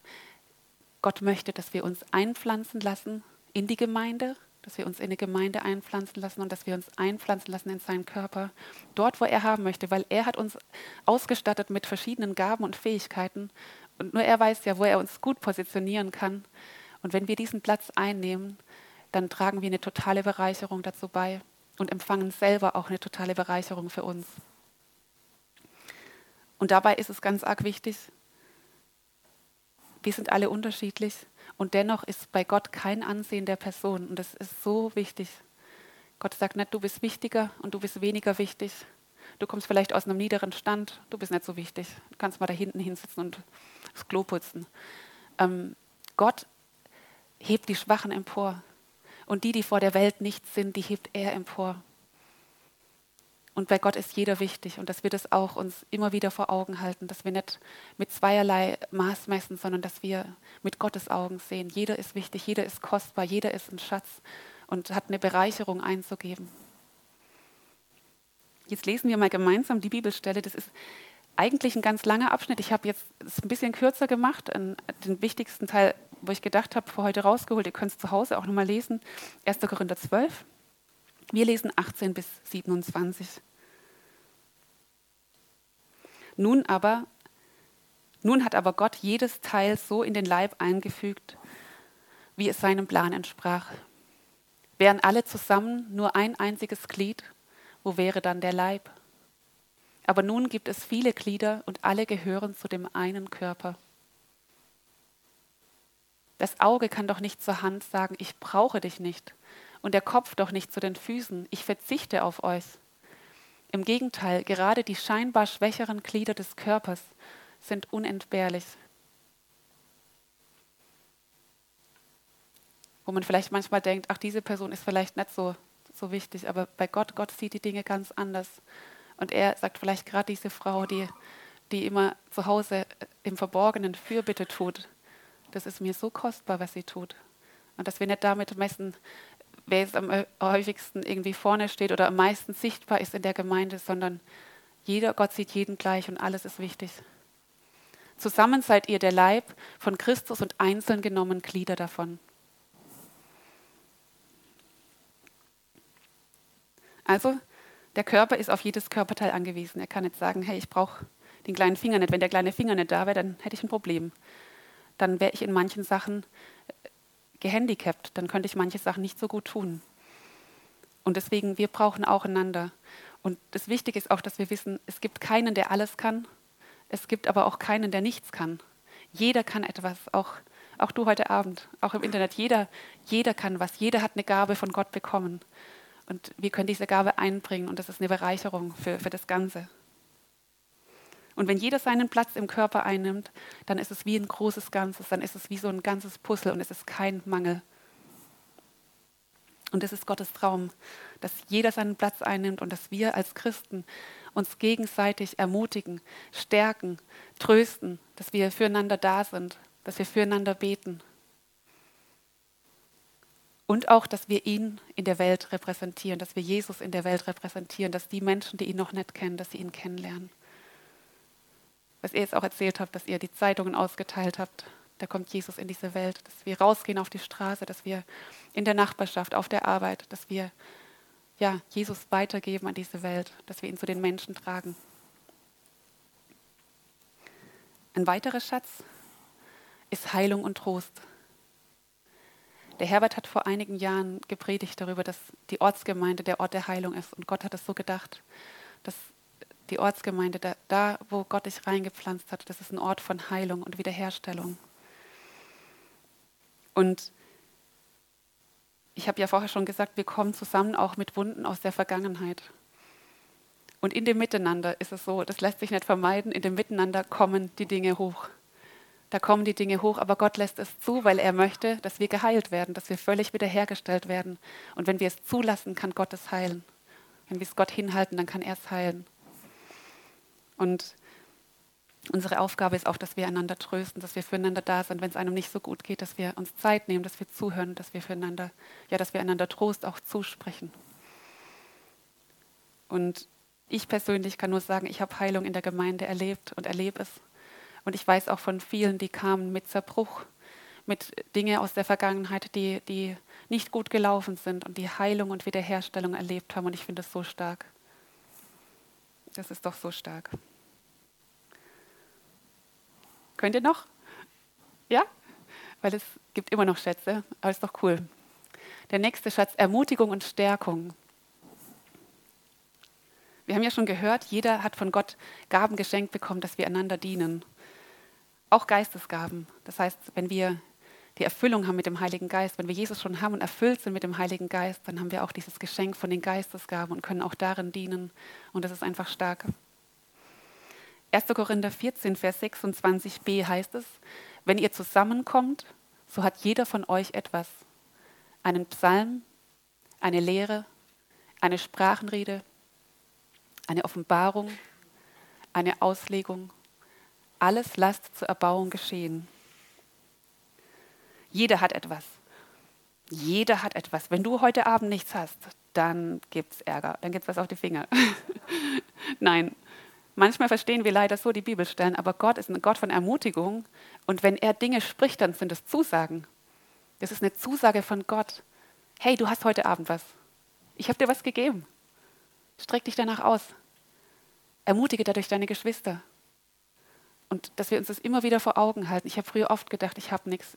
Gott möchte, dass wir uns einpflanzen lassen in die Gemeinde, dass wir uns in die Gemeinde einpflanzen lassen und dass wir uns einpflanzen lassen in seinen Körper, dort, wo er haben möchte, weil er hat uns ausgestattet mit verschiedenen Gaben und Fähigkeiten und nur er weiß ja, wo er uns gut positionieren kann. Und wenn wir diesen Platz einnehmen, dann tragen wir eine totale Bereicherung dazu bei und empfangen selber auch eine totale Bereicherung für uns. Und dabei ist es ganz arg wichtig, wir sind alle unterschiedlich und dennoch ist bei Gott kein Ansehen der Person und das ist so wichtig. Gott sagt nicht, du bist wichtiger und du bist weniger wichtig. Du kommst vielleicht aus einem niederen Stand, du bist nicht so wichtig. Du kannst mal da hinten hinsitzen und das Klo putzen. Ähm, Gott hebt die Schwachen empor. Und die, die vor der Welt nichts sind, die hebt er empor. Und bei Gott ist jeder wichtig und dass wir das auch uns immer wieder vor Augen halten, dass wir nicht mit zweierlei Maß messen, sondern dass wir mit Gottes Augen sehen. Jeder ist wichtig, jeder ist kostbar, jeder ist ein Schatz und hat eine Bereicherung einzugeben. Jetzt lesen wir mal gemeinsam die Bibelstelle. Das ist eigentlich ein ganz langer Abschnitt. Ich habe jetzt es ein bisschen kürzer gemacht, den wichtigsten Teil wo ich gedacht habe, für heute rausgeholt, ihr könnt es zu Hause auch nochmal lesen. 1. Korinther 12. Wir lesen 18 bis 27. Nun aber, nun hat aber Gott jedes Teil so in den Leib eingefügt, wie es seinem Plan entsprach. Wären alle zusammen nur ein einziges Glied, wo wäre dann der Leib? Aber nun gibt es viele Glieder und alle gehören zu dem einen Körper. Das Auge kann doch nicht zur Hand sagen, ich brauche dich nicht. Und der Kopf doch nicht zu den Füßen, ich verzichte auf euch. Im Gegenteil, gerade die scheinbar schwächeren Glieder des Körpers sind unentbehrlich. Wo man vielleicht manchmal denkt, ach, diese Person ist vielleicht nicht so, so wichtig, aber bei Gott, Gott sieht die Dinge ganz anders. Und er sagt vielleicht gerade diese Frau, die, die immer zu Hause im Verborgenen Fürbitte tut, das ist mir so kostbar, was sie tut. Und dass wir nicht damit messen, wer jetzt am häufigsten irgendwie vorne steht oder am meisten sichtbar ist in der Gemeinde, sondern jeder, Gott sieht jeden gleich und alles ist wichtig. Zusammen seid ihr der Leib von Christus und einzeln genommen Glieder davon. Also, der Körper ist auf jedes Körperteil angewiesen. Er kann nicht sagen, hey, ich brauche den kleinen Finger nicht. Wenn der kleine Finger nicht da wäre, dann hätte ich ein Problem dann wäre ich in manchen Sachen gehandicapt, dann könnte ich manche Sachen nicht so gut tun. Und deswegen, wir brauchen auch einander. Und das Wichtige ist auch, dass wir wissen, es gibt keinen, der alles kann. Es gibt aber auch keinen, der nichts kann. Jeder kann etwas, auch, auch du heute Abend, auch im Internet. Jeder, jeder kann was. Jeder hat eine Gabe von Gott bekommen. Und wir können diese Gabe einbringen und das ist eine Bereicherung für, für das Ganze. Und wenn jeder seinen Platz im Körper einnimmt, dann ist es wie ein großes Ganzes, dann ist es wie so ein ganzes Puzzle und es ist kein Mangel. Und das ist Gottes Traum, dass jeder seinen Platz einnimmt und dass wir als Christen uns gegenseitig ermutigen, stärken, trösten, dass wir füreinander da sind, dass wir füreinander beten. Und auch, dass wir ihn in der Welt repräsentieren, dass wir Jesus in der Welt repräsentieren, dass die Menschen, die ihn noch nicht kennen, dass sie ihn kennenlernen. Was ihr jetzt auch erzählt habt, dass ihr die Zeitungen ausgeteilt habt. Da kommt Jesus in diese Welt, dass wir rausgehen auf die Straße, dass wir in der Nachbarschaft, auf der Arbeit, dass wir ja, Jesus weitergeben an diese Welt, dass wir ihn zu den Menschen tragen. Ein weiterer Schatz ist Heilung und Trost. Der Herbert hat vor einigen Jahren gepredigt darüber, dass die Ortsgemeinde der Ort der Heilung ist. Und Gott hat es so gedacht, dass die Ortsgemeinde, da, da, wo Gott dich reingepflanzt hat, das ist ein Ort von Heilung und Wiederherstellung. Und ich habe ja vorher schon gesagt, wir kommen zusammen auch mit Wunden aus der Vergangenheit. Und in dem Miteinander ist es so, das lässt sich nicht vermeiden, in dem Miteinander kommen die Dinge hoch. Da kommen die Dinge hoch, aber Gott lässt es zu, weil er möchte, dass wir geheilt werden, dass wir völlig wiederhergestellt werden. Und wenn wir es zulassen, kann Gott es heilen. Wenn wir es Gott hinhalten, dann kann er es heilen. Und unsere Aufgabe ist auch, dass wir einander trösten, dass wir füreinander da sind, wenn es einem nicht so gut geht, dass wir uns Zeit nehmen, dass wir zuhören, dass wir füreinander, ja, dass wir einander Trost auch zusprechen. Und ich persönlich kann nur sagen, ich habe Heilung in der Gemeinde erlebt und erlebe es. Und ich weiß auch von vielen, die kamen mit Zerbruch, mit Dingen aus der Vergangenheit, die, die nicht gut gelaufen sind und die Heilung und Wiederherstellung erlebt haben. Und ich finde es so stark. Das ist doch so stark. Könnt ihr noch? Ja? Weil es gibt immer noch Schätze, aber ist doch cool. Der nächste Schatz, Ermutigung und Stärkung. Wir haben ja schon gehört, jeder hat von Gott Gaben geschenkt bekommen, dass wir einander dienen. Auch Geistesgaben. Das heißt, wenn wir die Erfüllung haben mit dem Heiligen Geist, wenn wir Jesus schon haben und erfüllt sind mit dem Heiligen Geist, dann haben wir auch dieses Geschenk von den Geistesgaben und können auch darin dienen. Und das ist einfach stark. 1. Korinther 14, Vers 26b heißt es, wenn ihr zusammenkommt, so hat jeder von euch etwas. Einen Psalm, eine Lehre, eine Sprachenrede, eine Offenbarung, eine Auslegung. Alles lasst zur Erbauung geschehen. Jeder hat etwas. Jeder hat etwas. Wenn du heute Abend nichts hast, dann gibt es Ärger, dann gibt es was auf die Finger. Nein, manchmal verstehen wir leider so die Bibelstellen, aber Gott ist ein Gott von Ermutigung und wenn er Dinge spricht, dann sind es Zusagen. Das ist eine Zusage von Gott. Hey, du hast heute Abend was. Ich habe dir was gegeben. Streck dich danach aus. Ermutige dadurch deine Geschwister. Und dass wir uns das immer wieder vor Augen halten. Ich habe früher oft gedacht, ich habe nichts,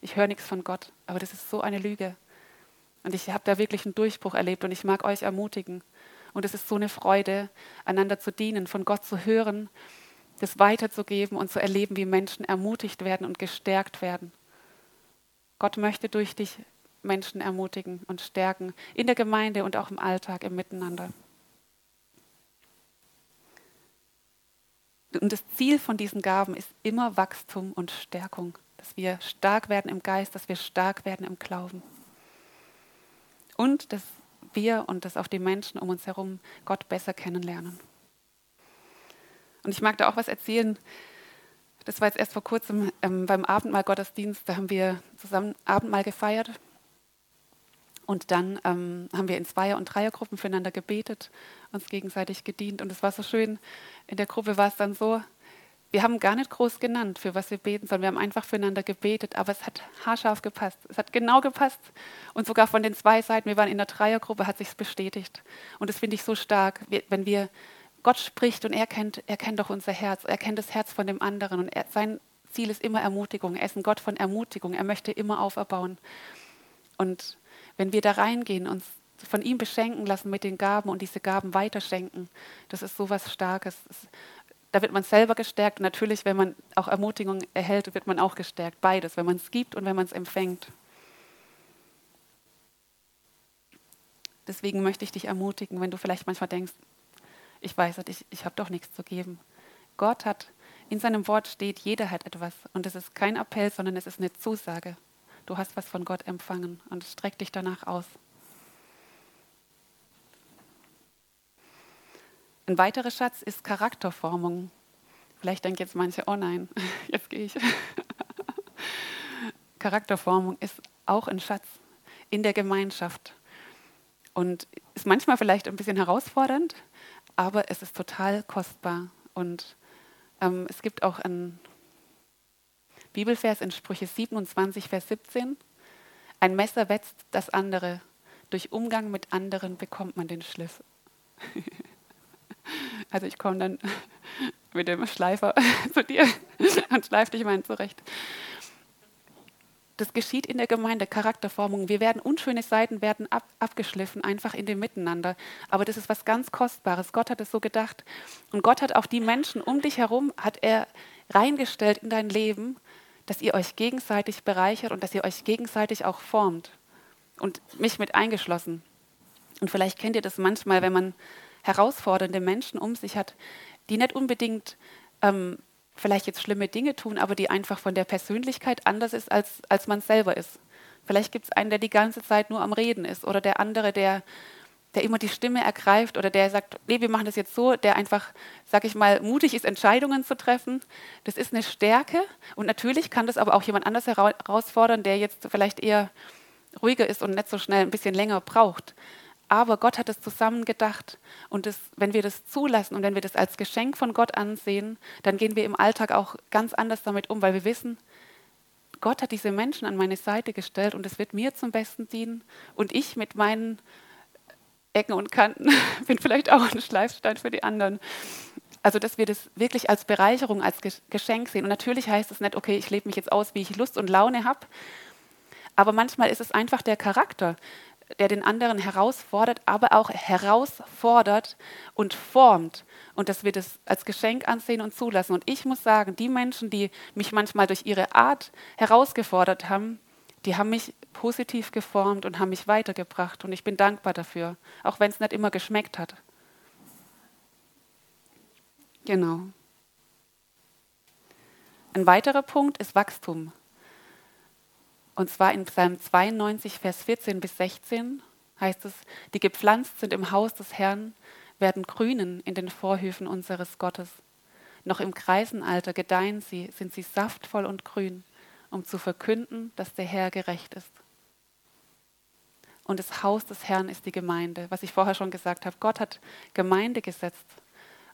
ich, höre nichts von Gott. Aber das ist so eine Lüge. Und ich habe da wirklich einen Durchbruch erlebt und ich mag euch ermutigen. Und es ist so eine Freude, einander zu dienen, von Gott zu hören, das weiterzugeben und zu erleben, wie Menschen ermutigt werden und gestärkt werden. Gott möchte durch dich Menschen ermutigen und stärken, in der Gemeinde und auch im Alltag, im Miteinander. Und das Ziel von diesen Gaben ist immer Wachstum und Stärkung, dass wir stark werden im Geist, dass wir stark werden im Glauben. Und dass wir und dass auch die Menschen um uns herum Gott besser kennenlernen. Und ich mag da auch was erzählen. Das war jetzt erst vor kurzem ähm, beim Abendmahl Gottesdienst, da haben wir zusammen Abendmahl gefeiert und dann ähm, haben wir in Zweier- und Dreiergruppen füreinander gebetet, uns gegenseitig gedient. Und es war so schön. In der Gruppe war es dann so, wir haben gar nicht groß genannt, für was wir beten, sondern wir haben einfach füreinander gebetet. Aber es hat haarscharf gepasst. Es hat genau gepasst. Und sogar von den zwei Seiten, wir waren in der Dreiergruppe, hat sich bestätigt. Und das finde ich so stark, wenn wir Gott spricht und er kennt, er kennt doch unser Herz, er kennt das Herz von dem anderen. Und er, sein Ziel ist immer Ermutigung. Er ist ein Gott von Ermutigung. Er möchte immer auferbauen. Und wenn wir da reingehen, uns von ihm beschenken lassen mit den Gaben und diese Gaben weiterschenken, das ist so was Starkes. Da wird man selber gestärkt. Natürlich, wenn man auch Ermutigung erhält, wird man auch gestärkt. Beides, wenn man es gibt und wenn man es empfängt. Deswegen möchte ich dich ermutigen, wenn du vielleicht manchmal denkst, ich weiß nicht, ich, ich habe doch nichts zu geben. Gott hat, in seinem Wort steht, jeder hat etwas. Und es ist kein Appell, sondern es ist eine Zusage. Du hast was von Gott empfangen und streck dich danach aus. Ein weiterer Schatz ist Charakterformung. Vielleicht denken jetzt manche, oh nein, jetzt gehe ich. Charakterformung ist auch ein Schatz in der Gemeinschaft und ist manchmal vielleicht ein bisschen herausfordernd, aber es ist total kostbar und Ähm, es gibt auch einen Bibelvers in Sprüche 27, Vers 17. Ein Messer wetzt das andere. Durch Umgang mit anderen bekommt man den Schliff. also ich komme dann mit dem Schleifer zu dir und schleife dich mal zurecht. Das geschieht in der Gemeinde, Charakterformung. Wir werden, unschöne Seiten werden ab, abgeschliffen, einfach in dem Miteinander. Aber das ist was ganz Kostbares. Gott hat es so gedacht. Und Gott hat auch die Menschen um dich herum, hat er reingestellt in dein Leben, dass ihr euch gegenseitig bereichert und dass ihr euch gegenseitig auch formt. Und mich mit eingeschlossen. Und vielleicht kennt ihr das manchmal, wenn man herausfordernde Menschen um sich hat, die nicht unbedingt ähm, vielleicht jetzt schlimme Dinge tun, aber die einfach von der Persönlichkeit anders ist, als, als man selber ist. Vielleicht gibt es einen, der die ganze Zeit nur am Reden ist oder der andere, der, der immer die Stimme ergreift oder der sagt, nee, wir machen das jetzt so, der einfach, sag ich mal, mutig ist, Entscheidungen zu treffen. Das ist eine Stärke und natürlich kann das aber auch jemand anders herausfordern, der jetzt vielleicht eher ruhiger ist und nicht so schnell ein bisschen länger braucht. Aber Gott hat es zusammen gedacht. Und das, wenn wir das zulassen und wenn wir das als Geschenk von Gott ansehen, dann gehen wir im Alltag auch ganz anders damit um, weil wir wissen, Gott hat diese Menschen an meine Seite gestellt und es wird mir zum Besten dienen. Und ich mit meinen Ecken und Kanten bin vielleicht auch ein Schleifstein für die anderen. Also, dass wir das wirklich als Bereicherung, als Geschenk sehen. Und natürlich heißt es nicht, okay, ich lebe mich jetzt aus, wie ich Lust und Laune habe. Aber manchmal ist es einfach der Charakter der den anderen herausfordert, aber auch herausfordert und formt. Und dass wir das als Geschenk ansehen und zulassen. Und ich muss sagen, die Menschen, die mich manchmal durch ihre Art herausgefordert haben, die haben mich positiv geformt und haben mich weitergebracht. Und ich bin dankbar dafür, auch wenn es nicht immer geschmeckt hat. Genau. Ein weiterer Punkt ist Wachstum. Und zwar in Psalm 92, Vers 14 bis 16 heißt es, die gepflanzt sind im Haus des Herrn, werden grünen in den Vorhöfen unseres Gottes. Noch im Kreisenalter gedeihen sie, sind sie saftvoll und grün, um zu verkünden, dass der Herr gerecht ist. Und das Haus des Herrn ist die Gemeinde. Was ich vorher schon gesagt habe, Gott hat Gemeinde gesetzt.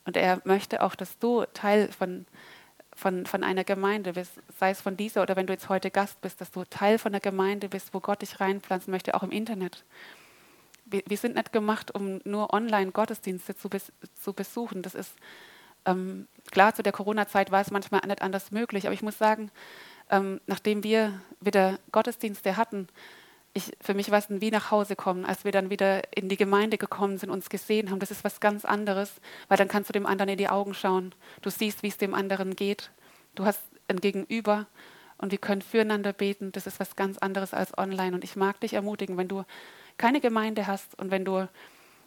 Und er möchte auch, dass du Teil von von, von einer Gemeinde bist, sei es von dieser oder wenn du jetzt heute Gast bist, dass du Teil von einer Gemeinde bist, wo Gott dich reinpflanzen möchte, auch im Internet. Wir, wir sind nicht gemacht, um nur online Gottesdienste zu, bes, zu besuchen. Das ist ähm, klar, zu der Corona-Zeit war es manchmal nicht anders möglich, aber ich muss sagen, ähm, nachdem wir wieder Gottesdienste hatten, ich, für mich war es ein wie nach Hause kommen, als wir dann wieder in die Gemeinde gekommen sind, uns gesehen haben. Das ist was ganz anderes, weil dann kannst du dem anderen in die Augen schauen. Du siehst, wie es dem anderen geht. Du hast ein Gegenüber und wir können füreinander beten. Das ist was ganz anderes als online. Und ich mag dich ermutigen, wenn du keine Gemeinde hast und wenn du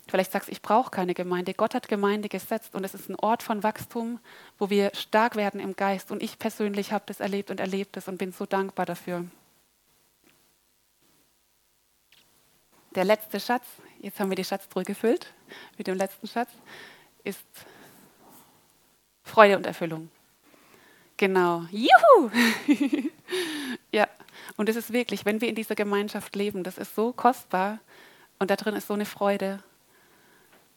vielleicht sagst, ich brauche keine Gemeinde. Gott hat Gemeinde gesetzt und es ist ein Ort von Wachstum, wo wir stark werden im Geist. Und ich persönlich habe das erlebt und erlebt es und bin so dankbar dafür. Der letzte Schatz, jetzt haben wir die Schatztruhe gefüllt mit dem letzten Schatz, ist Freude und Erfüllung. Genau. Juhu! ja, und es ist wirklich, wenn wir in dieser Gemeinschaft leben, das ist so kostbar und da drin ist so eine Freude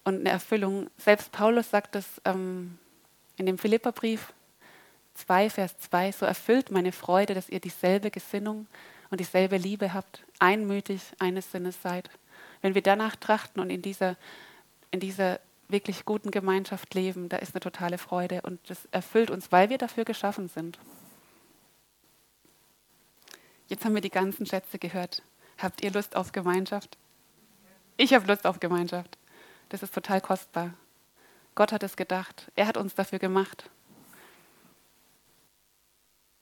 und eine Erfüllung. Selbst Paulus sagt das ähm, in dem Philipperbrief 2, Vers 2, so erfüllt meine Freude, dass ihr dieselbe Gesinnung und dieselbe Liebe habt, einmütig eines Sinnes seid. Wenn wir danach trachten und in dieser, in dieser wirklich guten Gemeinschaft leben, da ist eine totale Freude und das erfüllt uns, weil wir dafür geschaffen sind. Jetzt haben wir die ganzen Schätze gehört. Habt ihr Lust auf Gemeinschaft? Ich habe Lust auf Gemeinschaft. Das ist total kostbar. Gott hat es gedacht. Er hat uns dafür gemacht.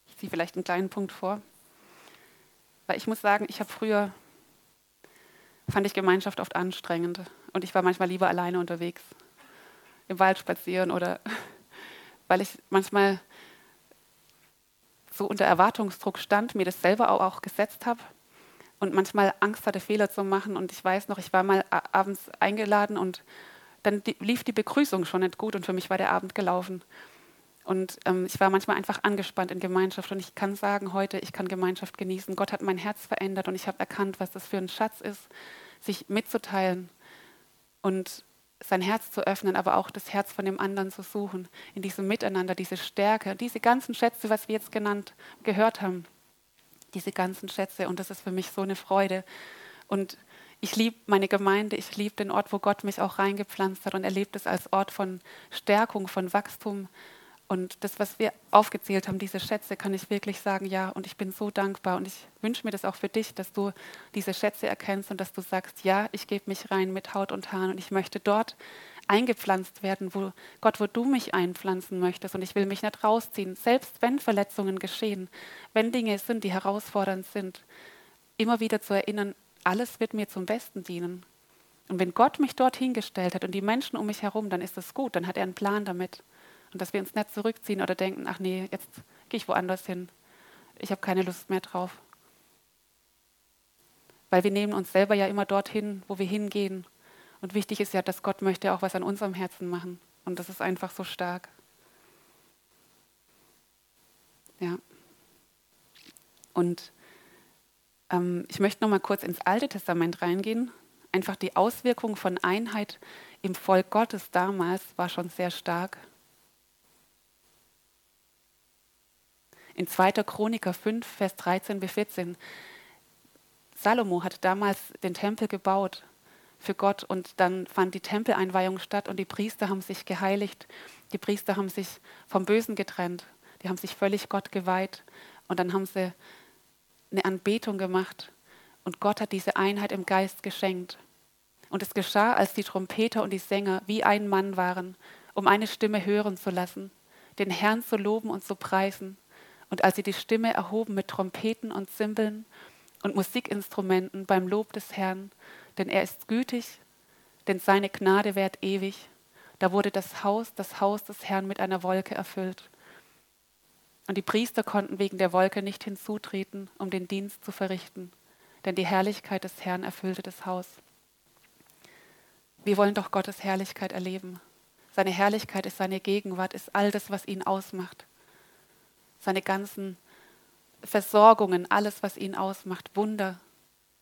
Ich ziehe vielleicht einen kleinen Punkt vor. Weil ich muss sagen, ich habe früher, fand ich Gemeinschaft oft anstrengend. Und ich war manchmal lieber alleine unterwegs, im Wald spazieren oder weil ich manchmal so unter Erwartungsdruck stand, mir das selber auch, auch gesetzt habe und manchmal Angst hatte, Fehler zu machen. Und ich weiß noch, ich war mal abends eingeladen und dann lief die Begrüßung schon nicht gut und für mich war der Abend gelaufen. Und ähm, ich war manchmal einfach angespannt in Gemeinschaft. Und ich kann sagen heute, ich kann Gemeinschaft genießen. Gott hat mein Herz verändert und ich habe erkannt, was das für ein Schatz ist, sich mitzuteilen und sein Herz zu öffnen, aber auch das Herz von dem anderen zu suchen, in diesem Miteinander, diese Stärke, diese ganzen Schätze, was wir jetzt genannt, gehört haben, diese ganzen Schätze. Und das ist für mich so eine Freude. Und ich liebe meine Gemeinde, ich liebe den Ort, wo Gott mich auch reingepflanzt hat und erlebt es als Ort von Stärkung, von Wachstum, und das, was wir aufgezählt haben, diese Schätze, kann ich wirklich sagen, ja, und ich bin so dankbar. Und ich wünsche mir das auch für dich, dass du diese Schätze erkennst und dass du sagst, ja, ich gebe mich rein mit Haut und Haaren und ich möchte dort eingepflanzt werden, wo Gott, wo du mich einpflanzen möchtest. Und ich will mich nicht rausziehen, selbst wenn Verletzungen geschehen, wenn Dinge sind, die herausfordernd sind, immer wieder zu erinnern, alles wird mir zum Besten dienen. Und wenn Gott mich dort hingestellt hat und die Menschen um mich herum, dann ist das gut, dann hat er einen Plan damit. Und dass wir uns nicht zurückziehen oder denken, ach nee, jetzt gehe ich woanders hin. Ich habe keine Lust mehr drauf. Weil wir nehmen uns selber ja immer dorthin, wo wir hingehen. Und wichtig ist ja, dass Gott möchte auch was an unserem Herzen machen. Und das ist einfach so stark. Ja. Und ähm, ich möchte noch mal kurz ins Alte Testament reingehen. Einfach die Auswirkung von Einheit im Volk Gottes damals war schon sehr stark. In 2. Chroniker 5, Vers 13 bis 14. Salomo hat damals den Tempel gebaut für Gott und dann fand die Tempeleinweihung statt und die Priester haben sich geheiligt. Die Priester haben sich vom Bösen getrennt. Die haben sich völlig Gott geweiht und dann haben sie eine Anbetung gemacht und Gott hat diese Einheit im Geist geschenkt. Und es geschah, als die Trompeter und die Sänger wie ein Mann waren, um eine Stimme hören zu lassen, den Herrn zu loben und zu preisen. Und als sie die Stimme erhoben mit Trompeten und Zimbeln und Musikinstrumenten beim Lob des Herrn, denn er ist gütig, denn seine Gnade währt ewig, da wurde das Haus, das Haus des Herrn mit einer Wolke erfüllt. Und die Priester konnten wegen der Wolke nicht hinzutreten, um den Dienst zu verrichten, denn die Herrlichkeit des Herrn erfüllte das Haus. Wir wollen doch Gottes Herrlichkeit erleben. Seine Herrlichkeit ist seine Gegenwart, ist all das, was ihn ausmacht seine ganzen Versorgungen, alles, was ihn ausmacht, Wunder,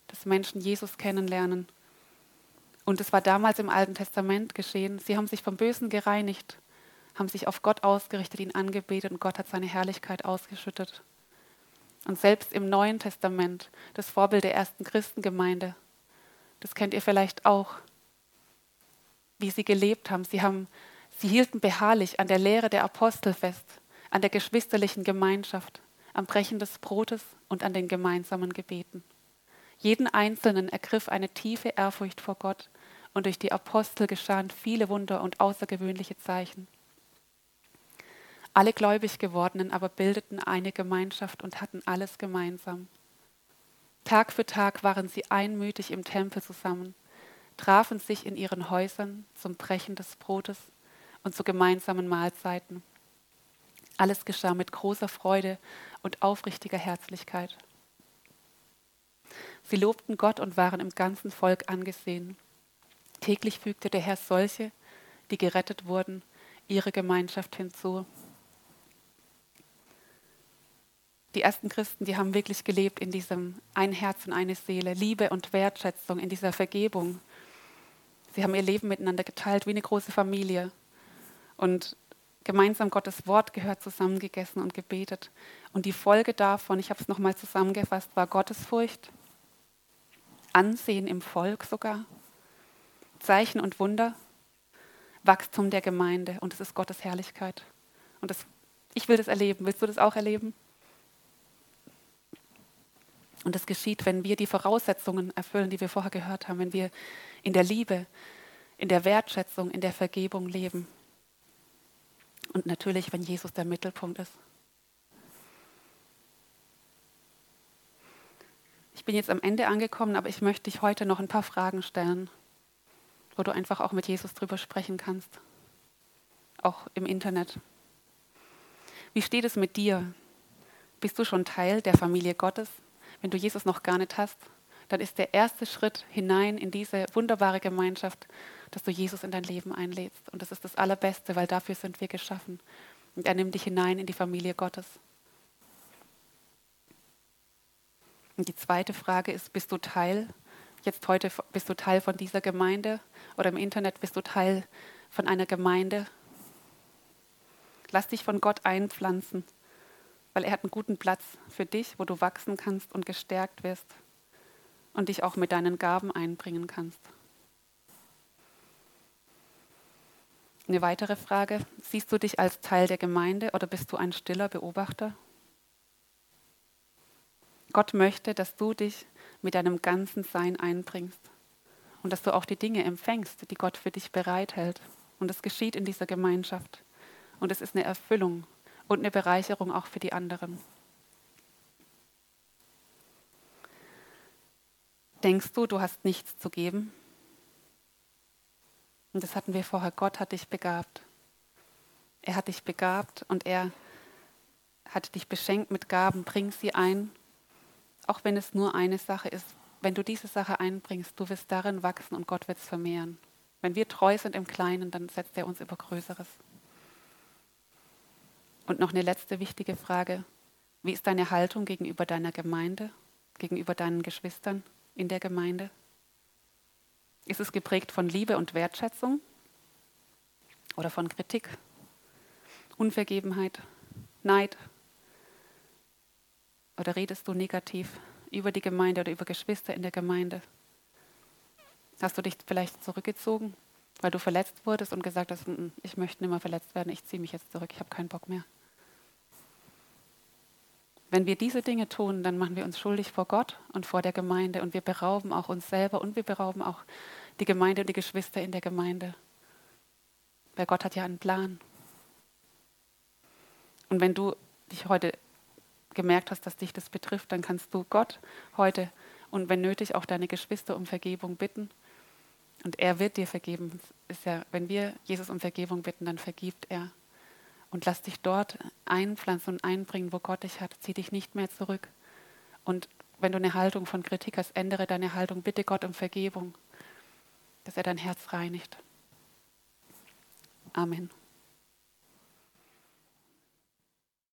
dass Menschen Jesus kennenlernen. Und es war damals im Alten Testament geschehen. Sie haben sich vom Bösen gereinigt, haben sich auf Gott ausgerichtet, ihn angebetet und Gott hat seine Herrlichkeit ausgeschüttet. Und selbst im Neuen Testament, das Vorbild der ersten Christengemeinde, das kennt ihr vielleicht auch, wie sie gelebt haben. Sie, haben, sie hielten beharrlich an der Lehre der Apostel fest an der geschwisterlichen Gemeinschaft, am Brechen des Brotes und an den gemeinsamen Gebeten. Jeden Einzelnen ergriff eine tiefe Ehrfurcht vor Gott und durch die Apostel geschahen viele Wunder und außergewöhnliche Zeichen. Alle gläubig gewordenen aber bildeten eine Gemeinschaft und hatten alles gemeinsam. Tag für Tag waren sie einmütig im Tempel zusammen, trafen sich in ihren Häusern zum Brechen des Brotes und zu gemeinsamen Mahlzeiten. Alles geschah mit großer Freude und aufrichtiger Herzlichkeit. Sie lobten Gott und waren im ganzen Volk angesehen. Täglich fügte der Herr solche, die gerettet wurden, ihre Gemeinschaft hinzu. Die ersten Christen, die haben wirklich gelebt in diesem ein Herz und eine Seele, Liebe und Wertschätzung, in dieser Vergebung. Sie haben ihr Leben miteinander geteilt wie eine große Familie. Und gemeinsam Gottes Wort gehört, zusammengegessen und gebetet. Und die Folge davon, ich habe es nochmal zusammengefasst, war Gottesfurcht, Ansehen im Volk sogar, Zeichen und Wunder, Wachstum der Gemeinde und es ist Gottes Herrlichkeit. Und das, ich will das erleben. Willst du das auch erleben? Und das geschieht, wenn wir die Voraussetzungen erfüllen, die wir vorher gehört haben, wenn wir in der Liebe, in der Wertschätzung, in der Vergebung leben. Und natürlich, wenn Jesus der Mittelpunkt ist. Ich bin jetzt am Ende angekommen, aber ich möchte dich heute noch ein paar Fragen stellen, wo du einfach auch mit Jesus drüber sprechen kannst. Auch im Internet. Wie steht es mit dir? Bist du schon Teil der Familie Gottes, wenn du Jesus noch gar nicht hast? dann ist der erste Schritt hinein in diese wunderbare Gemeinschaft, dass du Jesus in dein Leben einlädst. Und das ist das Allerbeste, weil dafür sind wir geschaffen. Und er nimmt dich hinein in die Familie Gottes. Und die zweite Frage ist, bist du Teil jetzt heute bist du Teil von dieser Gemeinde oder im Internet bist du Teil von einer Gemeinde. Lass dich von Gott einpflanzen, weil er hat einen guten Platz für dich, wo du wachsen kannst und gestärkt wirst und dich auch mit deinen Gaben einbringen kannst. Eine weitere Frage, siehst du dich als Teil der Gemeinde oder bist du ein stiller Beobachter? Gott möchte, dass du dich mit deinem ganzen Sein einbringst und dass du auch die Dinge empfängst, die Gott für dich bereithält. Und es geschieht in dieser Gemeinschaft. Und es ist eine Erfüllung und eine Bereicherung auch für die anderen. Denkst du, du hast nichts zu geben? Und das hatten wir vorher. Gott hat dich begabt. Er hat dich begabt und er hat dich beschenkt mit Gaben. Bring sie ein, auch wenn es nur eine Sache ist. Wenn du diese Sache einbringst, du wirst darin wachsen und Gott wird es vermehren. Wenn wir treu sind im Kleinen, dann setzt er uns über Größeres. Und noch eine letzte wichtige Frage. Wie ist deine Haltung gegenüber deiner Gemeinde, gegenüber deinen Geschwistern in der Gemeinde? Ist es geprägt von Liebe und Wertschätzung oder von Kritik, Unvergebenheit, Neid? Oder redest du negativ über die Gemeinde oder über Geschwister in der Gemeinde? Hast du dich vielleicht zurückgezogen, weil du verletzt wurdest und gesagt hast, ich möchte nicht mehr verletzt werden, ich ziehe mich jetzt zurück, ich habe keinen Bock mehr? Wenn wir diese Dinge tun, dann machen wir uns schuldig vor Gott und vor der Gemeinde und wir berauben auch uns selber und wir berauben auch die Gemeinde und die Geschwister in der Gemeinde. Weil Gott hat ja einen Plan. Und wenn du dich heute gemerkt hast, dass dich das betrifft, dann kannst du Gott heute und wenn nötig auch deine Geschwister um Vergebung bitten. Und er wird dir vergeben. Ist ja, wenn wir Jesus um Vergebung bitten, dann vergibt er. Und lass dich dort einpflanzen und einbringen, wo Gott dich hat. Zieh dich nicht mehr zurück. Und wenn du eine Haltung von Kritik hast, ändere deine Haltung. Bitte Gott um Vergebung dass er dein Herz reinigt. Amen.